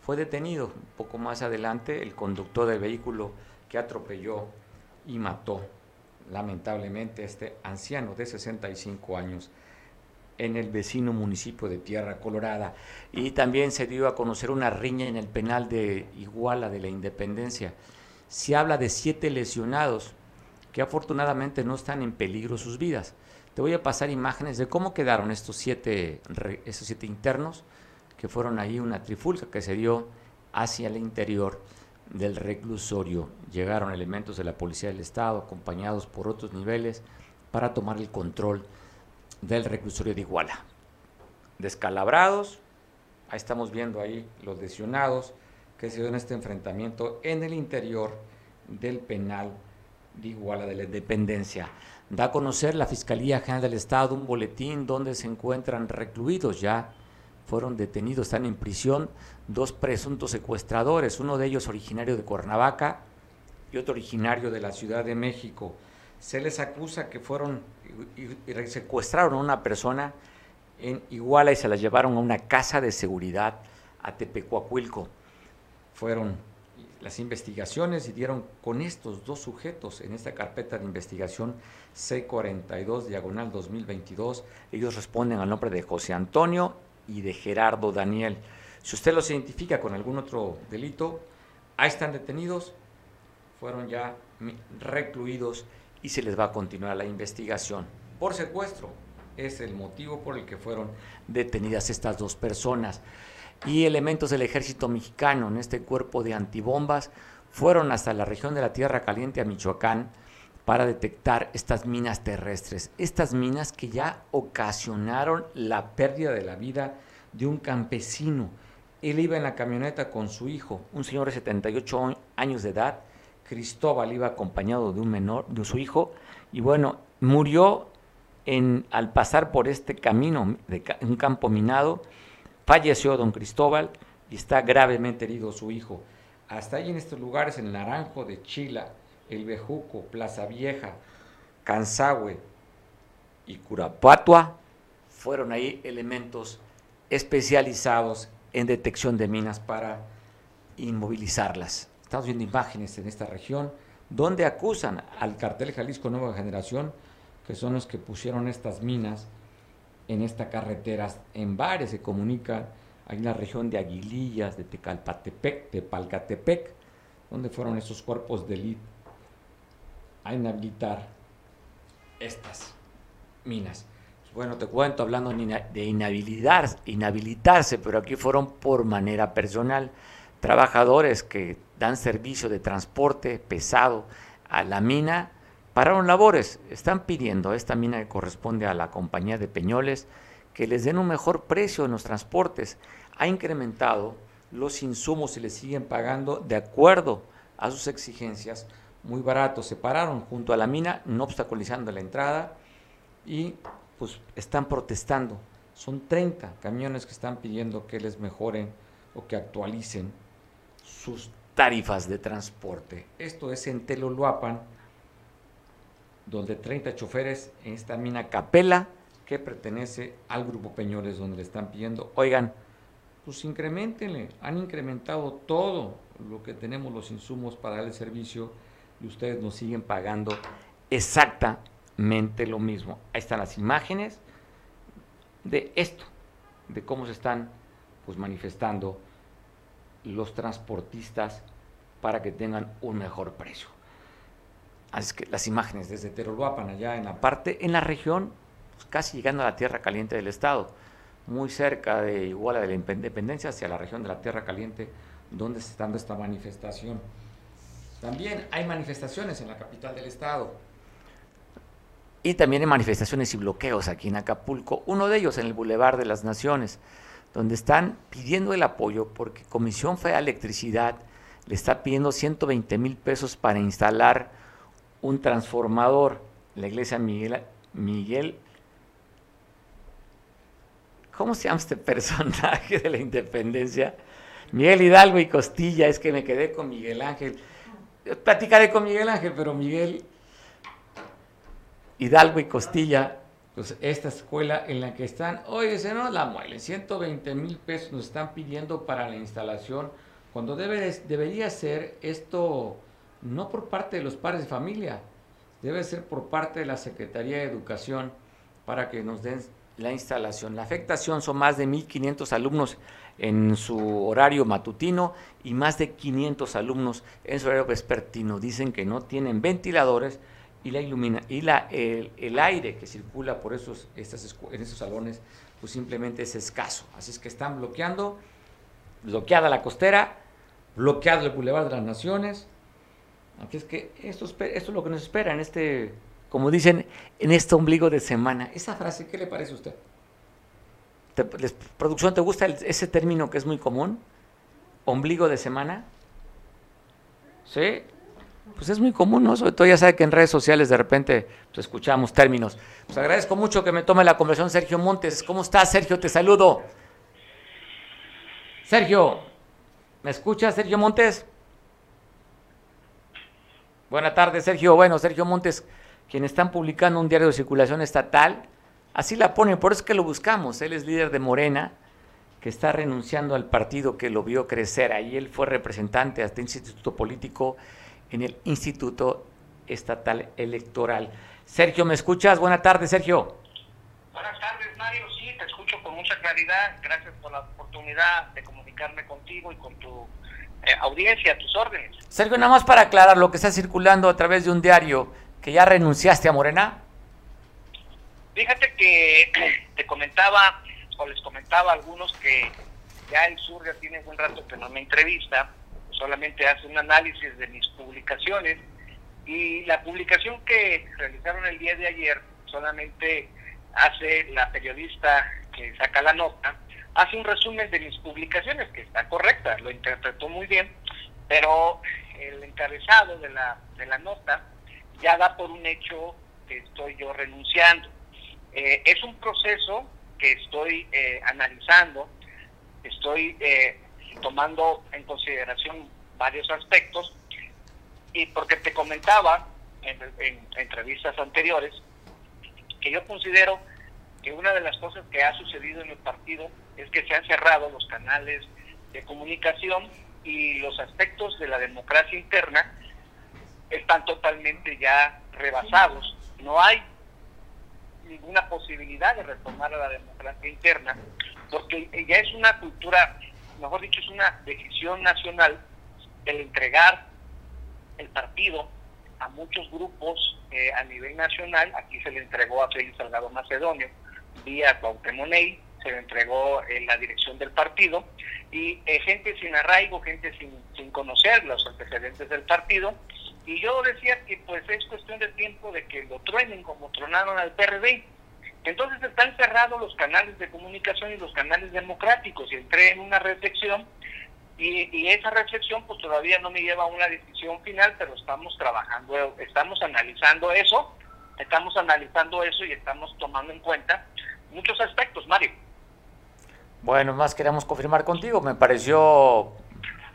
Fue detenido un poco más adelante el conductor del vehículo que atropelló y mató lamentablemente a este anciano de 65 años en el vecino municipio de Tierra Colorada. Y también se dio a conocer una riña en el penal de Iguala de la Independencia. Se habla de siete lesionados que afortunadamente no están en peligro sus vidas. Te voy a pasar imágenes de cómo quedaron estos siete, siete internos, que fueron ahí una trifulca que se dio hacia el interior del reclusorio. Llegaron elementos de la Policía del Estado, acompañados por otros niveles, para tomar el control del reclusorio de Iguala. Descalabrados, ahí estamos viendo ahí los lesionados que se dio en este enfrentamiento en el interior del penal de Iguala de la Independencia. Da a conocer la Fiscalía General del Estado un boletín donde se encuentran recluidos ya, fueron detenidos, están en prisión dos presuntos secuestradores, uno de ellos originario de Cuernavaca y otro originario de la Ciudad de México. Se les acusa que fueron y, secuestraron a una persona en Iguala y se la llevaron a una casa de seguridad a Tepecuacuilco. Fueron las investigaciones y dieron con estos dos sujetos en esta carpeta de investigación C42 diagonal 2022. Ellos responden al nombre de José Antonio y de Gerardo Daniel. Si usted los identifica con algún otro delito, ahí están detenidos, fueron ya recluidos y se les va a continuar la investigación por secuestro. Es el motivo por el que fueron detenidas estas dos personas. Y elementos del ejército mexicano en este cuerpo de antibombas fueron hasta la región de la Tierra Caliente a Michoacán para detectar estas minas terrestres. Estas minas que ya ocasionaron la pérdida de la vida de un campesino. Él iba en la camioneta con su hijo, un señor de 78 años de edad, Cristóbal iba acompañado de un menor, de su hijo, y bueno, murió en, al pasar por este camino de un campo minado, falleció don Cristóbal y está gravemente herido su hijo. Hasta ahí en estos lugares, en Naranjo de Chila, El Bejuco, Plaza Vieja, Cansahue y Curapatua, fueron ahí elementos especializados en detección de minas para inmovilizarlas. Estamos viendo imágenes en esta región donde acusan al cartel Jalisco Nueva Generación, que son los que pusieron estas minas en esta carretera. En varias se comunica ahí en la región de Aguilillas, de Tecalpatepec, de Palcatepec, donde fueron esos cuerpos de élite a inhabilitar estas minas. Bueno, te cuento hablando de inhabilitar, inhabilitarse, pero aquí fueron por manera personal. Trabajadores que dan servicio de transporte pesado a la mina pararon labores. Están pidiendo a esta mina que corresponde a la compañía de Peñoles que les den un mejor precio en los transportes. Ha incrementado los insumos y les siguen pagando de acuerdo a sus exigencias muy baratos. Se pararon junto a la mina, no obstaculizando la entrada y pues están protestando. Son 30 camiones que están pidiendo que les mejoren o que actualicen sus tarifas de transporte. Esto es en Teloluapan, donde 30 choferes en esta mina Capela, que pertenece al Grupo Peñoles, donde le están pidiendo, oigan, pues incrementenle, han incrementado todo lo que tenemos los insumos para el servicio y ustedes nos siguen pagando exactamente lo mismo. Ahí están las imágenes de esto, de cómo se están pues manifestando los transportistas para que tengan un mejor precio. Así que las imágenes desde Teroluapan, allá en la parte, en la región, pues casi llegando a la tierra caliente del estado, muy cerca de Iguala de la Independencia, hacia la región de la Tierra Caliente, donde se está dando esta manifestación. También hay manifestaciones en la capital del estado. Y también hay manifestaciones y bloqueos aquí en Acapulco, uno de ellos en el Boulevard de las Naciones, donde están pidiendo el apoyo porque Comisión Federal de Electricidad le está pidiendo 120 mil pesos para instalar un transformador. La iglesia Miguel, Miguel, ¿cómo se llama este personaje de la independencia? Miguel Hidalgo y Costilla, es que me quedé con Miguel Ángel platicaré con Miguel Ángel, pero Miguel Hidalgo y Costilla, pues esta escuela en la que están, oye, se nos la muelen, 120 mil pesos nos están pidiendo para la instalación, cuando debe, debería ser esto no por parte de los padres de familia, debe ser por parte de la Secretaría de Educación para que nos den la instalación. La afectación son más de 1.500 alumnos en su horario matutino y más de 500 alumnos en su horario vespertino. Dicen que no tienen ventiladores y la ilumina y la, el, aire que circula por esos, estas, en esos salones pues simplemente es escaso. Así es que están bloqueando, bloqueada la costera, bloqueado el Boulevard de las Naciones. Así es que esto, esto es lo que nos espera en este, como dicen, en este ombligo de semana. Esa frase, ¿qué le parece a usted? Producción, ¿te gusta ese término que es muy común? Ombligo de semana. ¿Sí? Pues es muy común, ¿no? Sobre todo ya sabe que en redes sociales de repente pues, escuchamos términos. Pues agradezco mucho que me tome la conversación Sergio Montes. ¿Cómo estás, Sergio? Te saludo. Sergio, ¿me escuchas, Sergio Montes? Buenas tardes, Sergio. Bueno, Sergio Montes, quien están publicando un diario de circulación estatal Así la ponen, por eso es que lo buscamos. Él es líder de Morena, que está renunciando al partido que lo vio crecer. Ahí él fue representante hasta este instituto político en el Instituto Estatal Electoral. Sergio, ¿me escuchas? Buenas tardes, Sergio. Buenas tardes, Mario. Sí, te escucho con mucha claridad. Gracias por la oportunidad de comunicarme contigo y con tu eh, audiencia, tus órdenes. Sergio, nada más para aclarar lo que está circulando a través de un diario, que ya renunciaste a Morena. Fíjate que te comentaba, o les comentaba a algunos que ya el sur ya tiene un rato que no me entrevista, solamente hace un análisis de mis publicaciones y la publicación que realizaron el día de ayer solamente hace la periodista que saca la nota, hace un resumen de mis publicaciones, que está correcta, lo interpretó muy bien, pero el encabezado de la, de la nota ya da por un hecho que estoy yo renunciando. Eh, es un proceso que estoy eh, analizando, estoy eh, tomando en consideración varios aspectos, y porque te comentaba en, en, entrevistas anteriores que yo considero que una de las cosas que ha sucedido en el partido es que se han cerrado los canales de comunicación y los aspectos de la democracia interna están totalmente ya rebasados. No hay ninguna posibilidad de retomar a la democracia interna, porque ya es una cultura, mejor dicho, es una decisión nacional el entregar el partido a muchos grupos eh, a nivel nacional. Aquí se le entregó a Félix Salgado Macedonio vía Cuauhtémoc se le entregó en la dirección del partido y eh, gente sin arraigo, gente sin, sin conocer los antecedentes del partido. Y yo decía que pues es cuestión de tiempo de que lo truenen como tronaron al PRD. Entonces están cerrados los canales de comunicación y los canales democráticos y entré en una reflexión y, y, esa reflexión pues todavía no me lleva a una decisión final, pero estamos trabajando, estamos analizando eso, estamos analizando eso y estamos tomando en cuenta muchos aspectos, Mario. Bueno, más queríamos confirmar contigo. Me pareció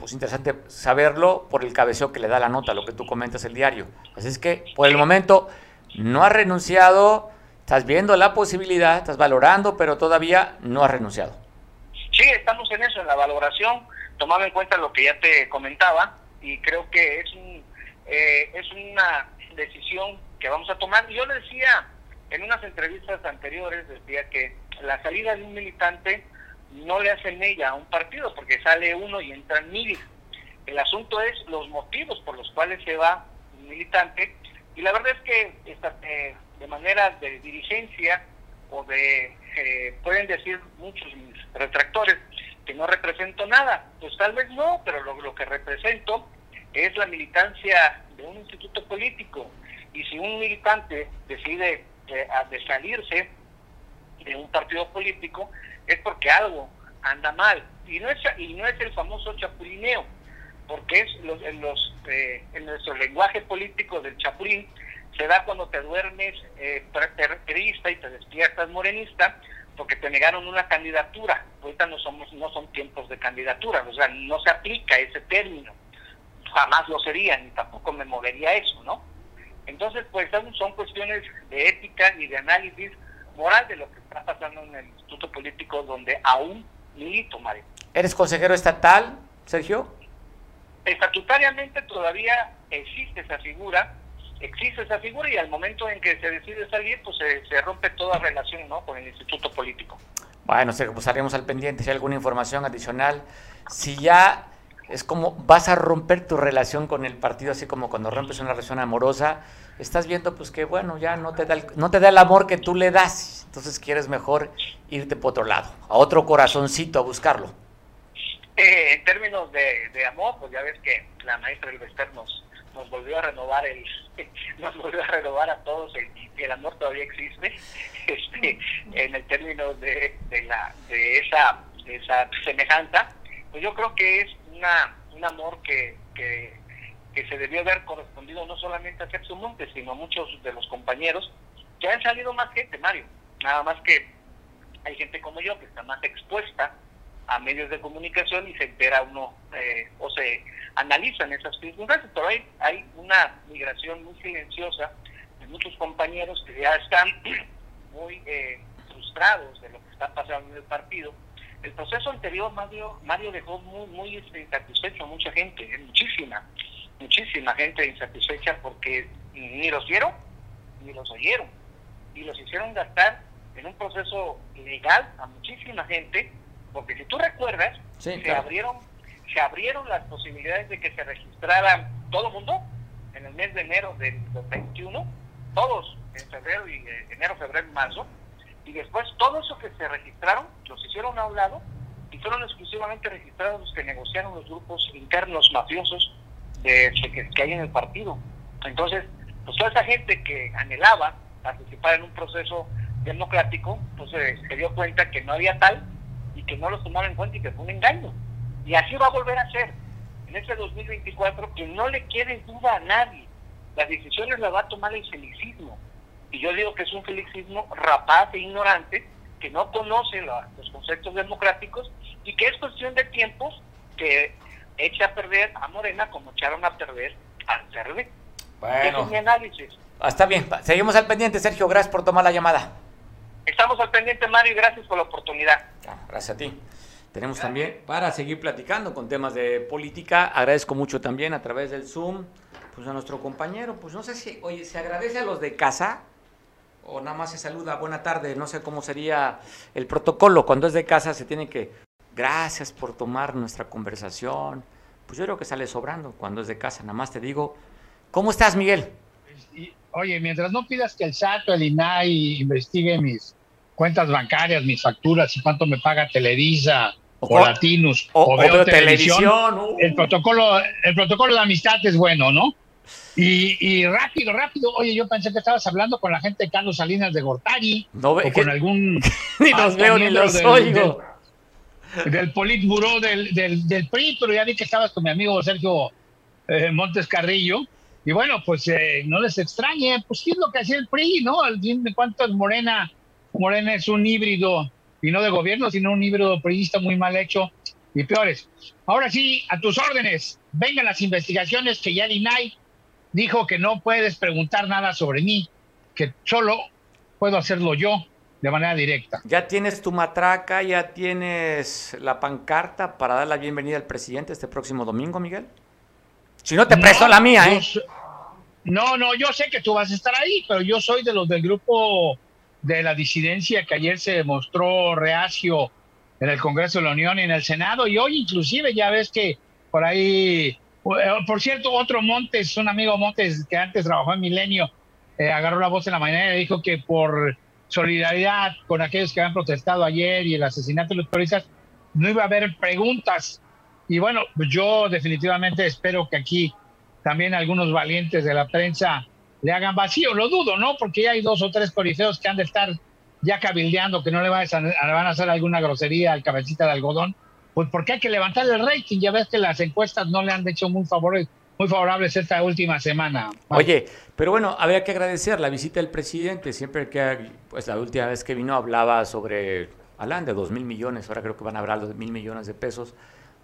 pues interesante saberlo por el cabeceo que le da la nota, lo que tú comentas el diario. Así es que, por el momento, no has renunciado, estás viendo la posibilidad, estás valorando, pero todavía no has renunciado. Sí, estamos en eso, en la valoración, tomando en cuenta lo que ya te comentaba, y creo que es, un, eh, es una decisión que vamos a tomar. Yo le decía en unas entrevistas anteriores, decía que la salida de un militante no le hacen ella a un partido porque sale uno y entran mil. El asunto es los motivos por los cuales se va un militante y la verdad es que eh, de manera de dirigencia o de, eh, pueden decir muchos retractores que no represento nada, pues tal vez no, pero lo, que represento es la militancia de un instituto político y si un militante decide eh, de salirse de un partido político, es porque algo anda mal. Y no es, y no es el famoso chapulineo, porque es los, en, los, eh, en nuestro lenguaje político del chapulín, se da cuando te duermes eh, y te despiertas morenista, porque te negaron una candidatura. Ahorita no somos no son tiempos de candidatura, o sea, no se aplica ese término. Jamás lo sería, ni tampoco me movería eso, ¿no? Entonces, pues son cuestiones de ética y de análisis moral de lo que está pasando en el Instituto Político donde aún milito, Mario. ¿Eres consejero estatal, Sergio? Estatutariamente todavía existe esa figura, existe esa figura y al momento en que se decide salir, pues se, rompe toda relación ¿no? con el Instituto Político. Bueno, Sergio, pues estaremos al pendiente si hay alguna información adicional. Si ya es como vas a romper tu relación con el partido, así como cuando rompes una relación amorosa, estás viendo pues que bueno, ya no te da el, no te da el amor que tú le das, entonces quieres mejor irte por otro lado, a otro corazoncito a buscarlo. Eh, en términos de, amor, pues ya ves que la maestra del nos, nos volvió a renovar el, nos volvió a renovar a todos el, el amor todavía existe, este, en el término de, de la, de esa, de esa semejanza, pues yo creo que es una, un amor que, que, se debió haber correspondido no solamente a Sergio Montes, sino a muchos de los compañeros. Ya han salido más gente, Mario. Nada más que hay gente como yo que está más expuesta a medios de comunicación y se entera uno eh, o se analizan esas circunstancias, pero hay, hay una migración muy silenciosa de muchos compañeros que ya están muy eh, frustrados de lo que está pasando en el partido el proceso anterior, Mario, Mario dejó muy, muy este, insatisfecho a mucha gente, ¿eh? muchísima, muchísima gente insatisfecha porque ni los vieron ni los oyeron y los hicieron gastar en un proceso legal a muchísima gente, porque si tú recuerdas, se abrieron se abrieron las posibilidades de que se registraran todo el mundo en el mes de enero del 21, todos en febrero y eh, enero, febrero y marzo, y después todo eso que se registraron los hicieron a un lado y fueron exclusivamente registrados los que negociaron los grupos internos mafiosos de, que, hay en el partido. Entonces, pues toda esa gente que anhelaba participar en un proceso democrático, pues se dio cuenta que no había tal y que no los tomaron en cuenta y que fue un engaño. Y así va a volver a ser en este 2024, que no le quede duda a nadie. Las decisiones las va a tomar el felicismo y yo digo que es un felixismo rapaz e ignorante, que no conoce los conceptos democráticos y que es cuestión de tiempos que eche a perder a Morena como echaron a perder al PRD. Bueno. es mi análisis. Ah, está bien, seguimos al pendiente, Sergio, gracias por tomar la llamada. Estamos al pendiente, Mario, y gracias por la oportunidad. gracias a ti. tenemos también para seguir platicando con temas de política. Agradezco mucho también a través del Zoom, pues a nuestro compañero, pues no sé si, oye, se agradece a los de casa o nada más se saluda, buena tarde, no sé cómo sería el protocolo, cuando es de casa se tiene que, gracias por tomar nuestra conversación, pues yo creo que sale sobrando cuando es de casa, nada más te digo, ¿cómo estás Miguel? Oye, mientras no pidas que el SAT o el INAI investigue mis cuentas bancarias, mis facturas y cuánto me paga Televisa o, Latinos o, veo, televisión, uh. el protocolo el protocolo de amistad es bueno, ¿no? Y, rápido, rápido, oye, yo pensé que estabas hablando con la gente de Carlos Salinas de Gortari. No, o con algún ni los veo ni los del, oigo. del, Politburo del, del, PRI, pero ya vi que estabas con mi amigo Sergio eh, Montes Carrillo. Y bueno, pues eh, no les extrañe, pues sí es lo que hacía el PRI, ¿no? Al fin de cuentas, Morena, Morena es un híbrido, y no de gobierno, sino un híbrido priista muy mal hecho y peores. Ahora sí, a tus órdenes, vengan las investigaciones que ya el INAI dijo que no puedes preguntar nada sobre mí, que solo puedo hacerlo yo de manera directa. ¿Ya tienes tu matraca, ya tienes la pancarta para dar la bienvenida al presidente este próximo domingo, Miguel? Si no, te presto la mía, ¿eh? No, no, yo sé que tú vas a estar ahí, pero yo soy de los del grupo de la disidencia que ayer se demostró reacio en el Congreso de la Unión y en el Senado, y hoy inclusive ya ves que por ahí, por cierto, otro Montes, un amigo Montes que antes trabajó en Milenio, eh, agarró la voz en la mañana y dijo que por solidaridad con aquellos que habían protestado ayer y el asesinato de los periodistas, no iba a haber preguntas y bueno, yo definitivamente espero que aquí también algunos valientes de la prensa le hagan vacío. Lo dudo, ¿no? Porque ya hay dos o tres corifeos que han de estar ya cabildeando que no le van a, hacer alguna grosería al cabecita de algodón. Pues porque hay que levantar el rating. Ya ves que las encuestas no le han hecho muy favorables muy favorables esta última semana. Oye, pero bueno, había que agradecer la visita del presidente. Siempre que, pues la última vez que vino hablaba sobre, hablan de dos mil millones, ahora creo que van a hablar de mil millones de pesos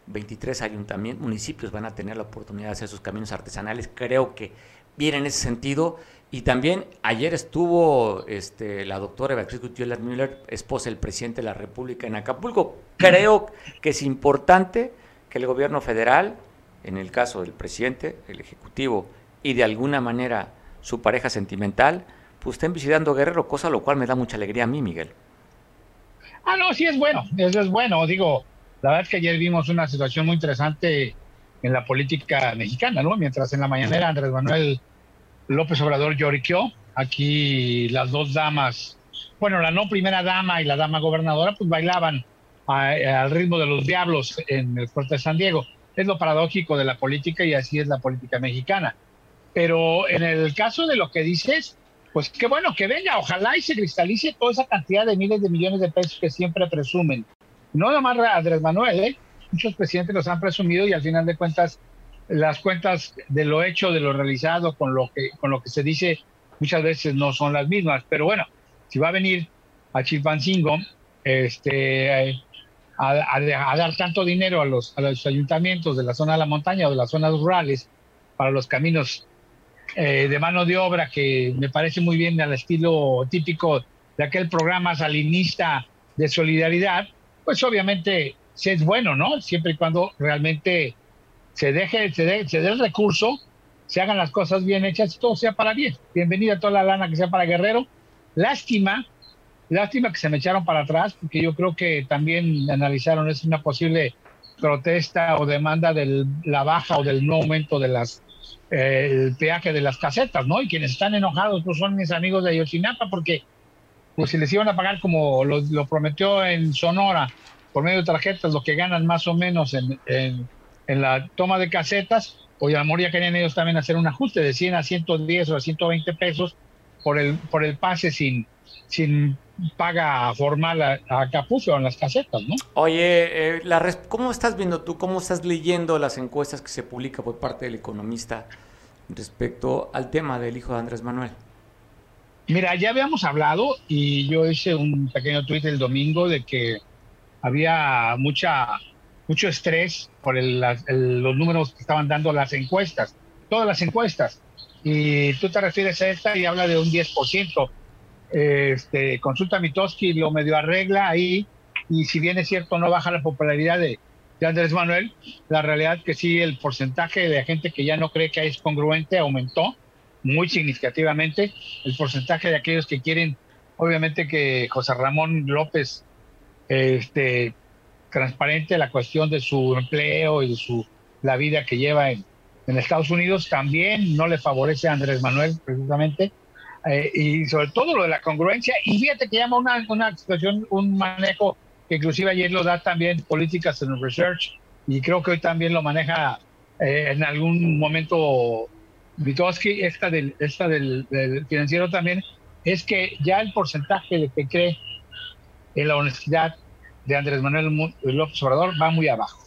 23 ayuntamientos, municipios van a tener la oportunidad de hacer sus caminos artesanales. Creo que viene en ese sentido. Y también ayer estuvo este, la doctora Beatriz Gutiérrez Müller, esposa del presidente de la República en Acapulco. Creo que es importante que el gobierno federal, en el caso del presidente, el ejecutivo y de alguna manera su pareja sentimental, pues estén visitando Guerrero, cosa lo cual me da mucha alegría a mí, Miguel. Ah, no, sí es bueno, eso es bueno. Digo, la verdad es que ayer vimos una situación muy interesante en la política mexicana, ¿no? Mientras en la mañanera Andrés Manuel López Obrador lloriqueó, aquí las dos damas, bueno, la no primera dama y la dama gobernadora, pues bailaban al ritmo de los diablos en el puerto de San Diego. Es lo paradójico de la política y así es la política mexicana. Pero en el caso de lo que dices, pues qué bueno que venga, ojalá y se cristalice toda esa cantidad de miles de millones de pesos que siempre presumen no nomás Andrés Manuel, ¿eh? muchos presidentes los han presumido y al final de cuentas las cuentas de lo hecho, de lo realizado, con lo que, con lo que se dice, muchas veces no son las mismas. Pero bueno, si va a venir a Chilpancingo este, a, dar tanto dinero a los, a los ayuntamientos de la zona de la montaña o de las zonas rurales para los caminos eh, de mano de obra, que me parece muy bien al estilo típico de aquel programa salinista de solidaridad, pues obviamente sí es bueno, ¿no? Siempre y cuando realmente se deje, se dé, se el recurso, se hagan las cosas bien hechas y todo sea para bien. Bienvenida a toda la lana que sea para Guerrero. Lástima, lástima que se me echaron para atrás, porque yo creo que también analizaron es una posible protesta o demanda de la baja o del no aumento de eh, peaje de las casetas, ¿no? Y quienes están enojados pues son mis amigos de Ayotzinapa porque pues si les iban a pagar como lo, prometió en Sonora, por medio de tarjetas, lo que ganan más o menos en, en, la toma de casetas, pues a lo ya querían ellos también hacer un ajuste de 100 a 110 o a 120 pesos por el, por el pase sin, sin paga formal a, a Capucio en las casetas, ¿no? Oye, eh, la ¿cómo estás viendo tú, cómo estás leyendo las encuestas que se publican por parte del economista respecto al tema del hijo de Andrés Manuel? Mira, ya habíamos hablado y yo hice un pequeño tuit el domingo de que había mucha mucho estrés por los números que estaban dando las encuestas, todas las encuestas. Y tú te refieres a esta y habla de un 10%. Este, consulta Mitoski lo medio arregla ahí y si bien es cierto no baja la popularidad de, de Andrés Manuel, la realidad que sí el porcentaje de gente que ya no cree que es congruente aumentó muy significativamente, el porcentaje de aquellos que quieren, obviamente que José Ramón López este, transparente la cuestión de su empleo y de su la vida que lleva en, en Estados Unidos también no le favorece a Andrés Manuel precisamente eh, y sobre todo lo de la congruencia. Y fíjate que llama una, una situación un manejo que inclusive ayer lo da también políticas en research y creo que hoy también lo maneja eh, en algún momento Vitowski esta del esta del, del financiero también es que ya el porcentaje de que cree en la honestidad de Andrés Manuel López Obrador va muy abajo.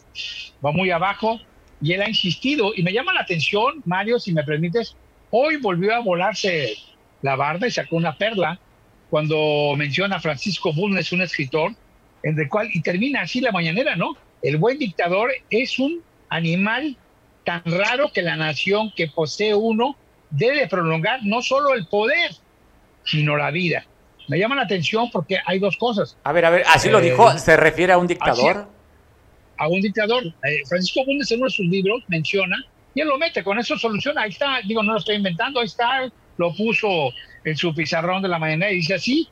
Va muy abajo y él ha insistido y me llama la atención, Mario, si me permites, hoy volvió a volarse la barda y sacó una perla cuando menciona a Francisco Bulnes, un escritor, en el cual, y termina así la mañanera, ¿no? El buen dictador es un animal tan raro que la nación que posee uno debe prolongar no solo el poder, sino la vida. Me llama la atención porque hay dos cosas. A ver, a ver, así lo dijo, eh, ¿se refiere a un dictador? a un dictador. Eh, Francisco Bundes en uno de sus libros menciona, y él lo mete, con eso soluciona, ahí está, digo, no lo estoy inventando, ahí está, lo puso en su pizarrón de la mañana y dice así,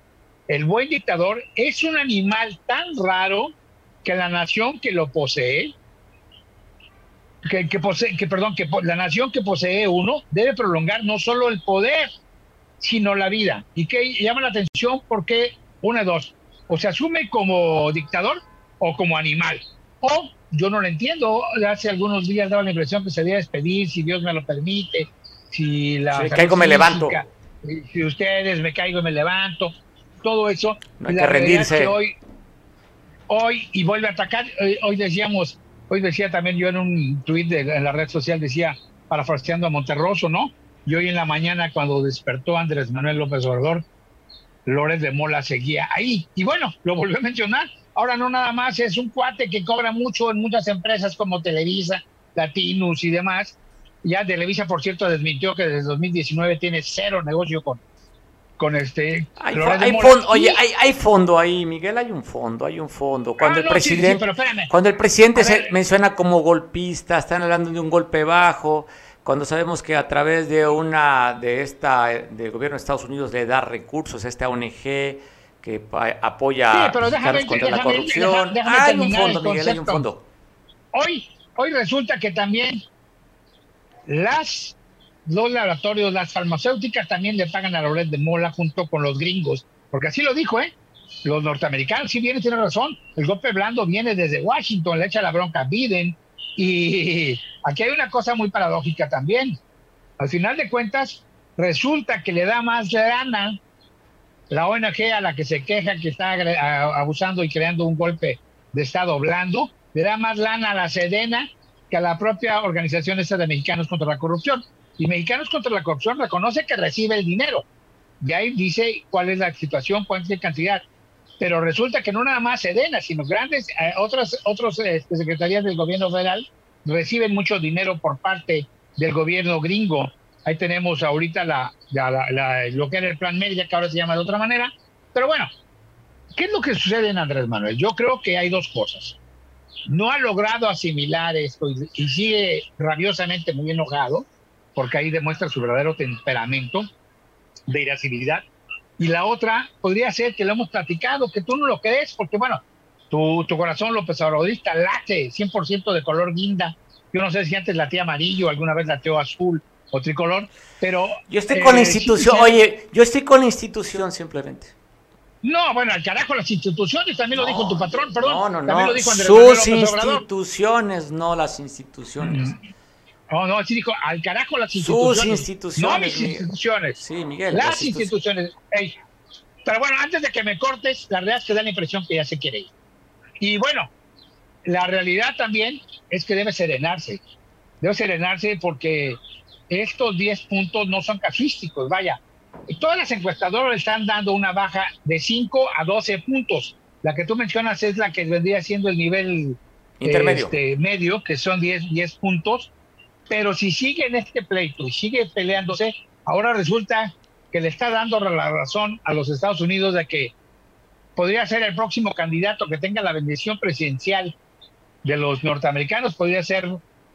el buen dictador es un animal tan raro que la nación que lo posee, que, que posee, que perdón, que la nación que posee uno debe prolongar no solo el poder, sino la vida. Y que llama la atención porque, una de dos, o se asume como dictador o como animal. O yo no lo entiendo, hace algunos días daba la impresión que se debía despedir, si Dios me lo permite, si la... Si caigo me levanto. Si ustedes me caigo y me levanto, todo eso. No hay que rendirse. hoy, hoy, y vuelve a atacar, hoy, decíamos, hoy decía también yo en un tuit de, en la red social, decía, parafraseando a Monterroso, ¿no? Y hoy en la mañana, cuando despertó Andrés Manuel López Obrador, Lórez de Mola seguía ahí. Y bueno, lo volvió a mencionar. Ahora no nada más es un cuate que cobra mucho en muchas empresas como Televisa, Latinus y demás. Ya Televisa, por cierto, desmintió que desde 2019 tiene cero negocio con, con este. Hay, hay fondo, oye, hay, hay, fondo ahí, Miguel, hay un fondo, hay un fondo. Cuando ah, el presidente, sí, sí, cuando el presidente se menciona como golpista, están hablando de un golpe bajo cuando sabemos que a través de una de esta del gobierno de Estados Unidos le da recursos a esta ONG que apoya sí, contra la corrupción. hay un fondo, Miguel, hay un fondo. Hoy, hoy resulta que también las los laboratorios, las farmacéuticas también le pagan a la red de Mola junto con los gringos, porque así lo dijo, ¿eh? Los norteamericanos, sí viene, tiene razón, el golpe blando viene desde Washington, le echa la bronca a Biden, y aquí hay una cosa muy paradójica también. Al final de cuentas, resulta que le da más lana la ONG a la que se queja que está abusando y creando un golpe de Estado blando, le da más lana a la Sedena que a la propia organización esta de Mexicanos contra la Corrupción. Y Mexicanos contra la Corrupción reconoce que recibe el dinero. Y ahí dice cuál es la situación, cuál es la cantidad. Pero resulta que no nada más Sedena, sino grandes, eh, otras otros este, secretarías del gobierno federal reciben mucho dinero por parte del gobierno gringo. Ahí tenemos ahorita la, lo que era el plan media, que ahora se llama de otra manera. Pero bueno, ¿qué es lo que sucede en Andrés Manuel? Yo creo que hay dos cosas. No ha logrado asimilar esto y, y sigue rabiosamente muy enojado, porque ahí demuestra su verdadero temperamento de irascibilidad. Y la otra podría ser que lo hemos platicado, que tú no lo crees, porque bueno, tu, tu corazón López Obradorista late 100% de color guinda. Yo no sé si antes latía amarillo, alguna vez lateó azul o tricolor, pero... Yo estoy con la eh, institución, oye, yo estoy con la institución simplemente. No, bueno, al carajo las instituciones, también lo dijo tu patrón, perdón. No, no, no. Lo dijo Sus instituciones, no las instituciones. Mm. No, no, así dijo, al carajo las instituciones. Sus instituciones. No mis instituciones. Sí, Miguel. Las, instituciones. Pero bueno, antes de que me cortes, la realidad es que da la impresión que ya se quiere ir. Y bueno, la realidad también es que debe serenarse. Debe serenarse porque estos 10 puntos no son casuísticos, vaya. Todas las encuestadoras están dando una baja de 5 a 12 puntos. La que tú mencionas es la que vendría siendo el nivel intermedio, este, medio, que son 10, 10 puntos. Pero si sigue en este pleito y sigue peleándose, ahora resulta que le está dando la razón a los Estados Unidos de que podría ser el próximo candidato que tenga la bendición presidencial de los norteamericanos, podría ser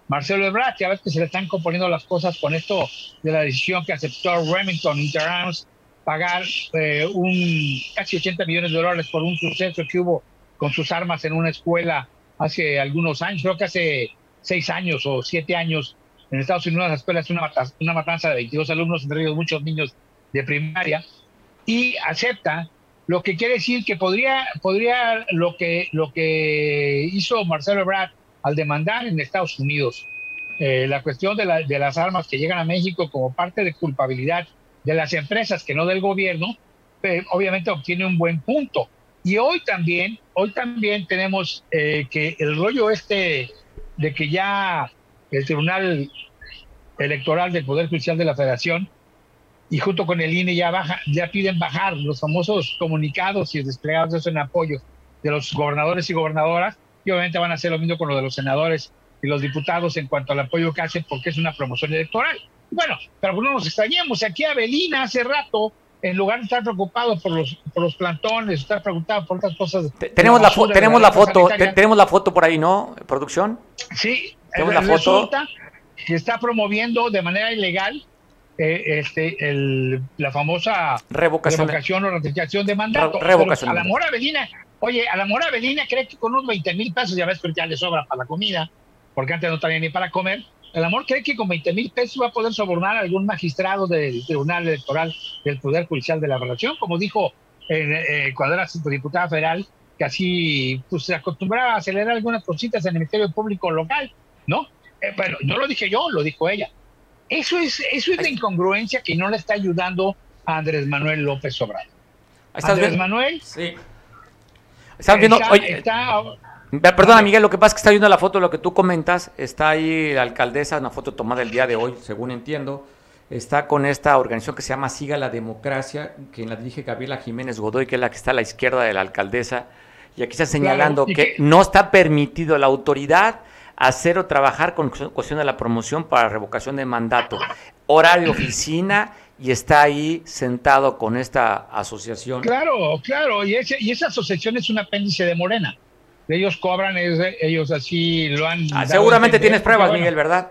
Marcelo Ebrard, ya ves que se le están componiendo las cosas con esto de la decisión que aceptó Remington Interarms pagar eh, un casi 80 millones de dólares por un suceso que hubo con sus armas en una escuela hace algunos años, creo que hace seis años o siete años en Estados Unidos, la escuela es una, matanza, una matanza de 22 alumnos, entre ellos muchos niños de primaria, y acepta lo que quiere decir que podría, podría lo que lo que hizo Marcelo Ebrard al demandar en Estados Unidos eh, la cuestión de, la, de, las armas que llegan a México como parte de culpabilidad de las empresas que no del gobierno, eh, obviamente obtiene un buen punto. Y hoy también, hoy también tenemos eh, que el rollo este de que ya el Tribunal Electoral del Poder Judicial de la Federación y junto con el INE ya baja, ya piden bajar los famosos comunicados y desplegados en apoyo de los gobernadores y gobernadoras, y obviamente van a hacer lo mismo con lo de los senadores y los diputados en cuanto al apoyo que hacen porque es una promoción electoral. Bueno, pero no nos extrañemos, aquí Avelina hace rato, en lugar de estar preocupado por los, por los plantones, estar preocupado por otras cosas. Tenemos la, tenemos la, foto, tenemos la foto por ahí, ¿no? Producción. Sí, tenemos la foto. que está promoviendo de manera ilegal eh, este, el, la famosa revocación, o ratificación de mandato. revocación. a la Mora Avelina, oye, a la Mora Avelina cree que con unos 20 mil pesos, ya ves que ya le sobra para la comida, porque antes no tenía ni para comer. El amor cree que con 20 mil pesos va a poder sobornar a algún magistrado del Tribunal Electoral del Poder Judicial de la Relación, como dijo eh, cuando era diputada federal, que así pues, se acostumbraba a acelerar algunas cositas en el Ministerio Público local, ¿no? Eh, bueno, no lo dije yo, lo dijo ella. Eso es, eso es la incongruencia que no le está ayudando a Andrés Manuel López Obrador. Andrés Manuel. Sí. Están viendo. oye, Perdona, Miguel, lo que pasa es que está viendo la foto lo que tú comentas. Está ahí la alcaldesa, una foto tomada el día de hoy, según entiendo. Está con esta organización que se llama Siga la Democracia, que la dirige Gabriela Jiménez Godoy, que es la que está a la izquierda de la alcaldesa. Y aquí está señalando que no está permitido la autoridad hacer o trabajar con cuestión de la promoción para revocación de mandato, horario oficina y está ahí sentado con esta asociación. Claro, claro, y, y esa asociación es un apéndice de Morena. Ellos cobran, ellos, así lo han... Ah, seguramente tienes pruebas, Miguel, ¿verdad?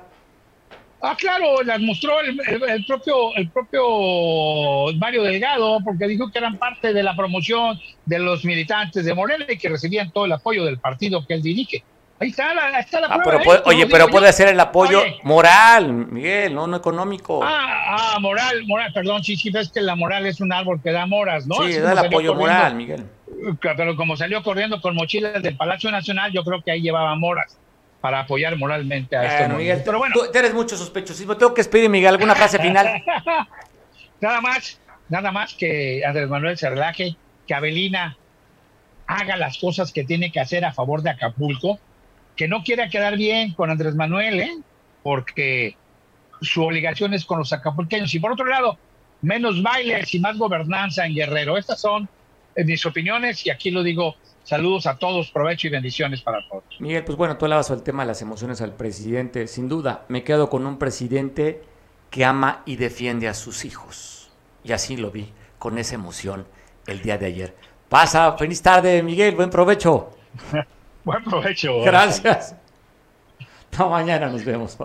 Ah, claro, las mostró el, propio el propio Mario Delgado, porque dijo que eran parte de la promoción de los militantes de Morena y que recibían todo el apoyo del partido que él dirige. Ahí está la, está la ah, prueba. oye, pero puede ser el apoyo moral, Miguel, no, no económico. Ah, ah, moral, moral, perdón, sí, sí, ves que la moral es un árbol que da moras, ¿no? Sí, da el apoyo moral, Miguel. Pero como salió corriendo con mochilas del Palacio Nacional, yo creo que ahí llevaba moras para apoyar moralmente a este Miguel, Pero bueno. Tú eres mucho sospechosismo. Tengo que despedir, Miguel, alguna frase final. nada más, nada más que Andrés Manuel se relaje, que Avelina haga las cosas que tiene que hacer a favor de Acapulco que no quiera quedar bien con Andrés Manuel, ¿eh? porque su obligación es con los acapulqueños. Y por otro lado, menos bailes y más gobernanza en Guerrero. Estas son eh, mis opiniones y aquí lo digo. Saludos a todos, provecho y bendiciones para todos. Miguel, pues bueno, tú hablabas el tema de las emociones al presidente. Sin duda, me quedo con un presidente que ama y defiende a sus hijos. Y así lo vi, con esa emoción el día de ayer. Pasa, feliz tarde, Miguel, buen provecho. Buen provecho. Gracias. No, mañana nos vemos.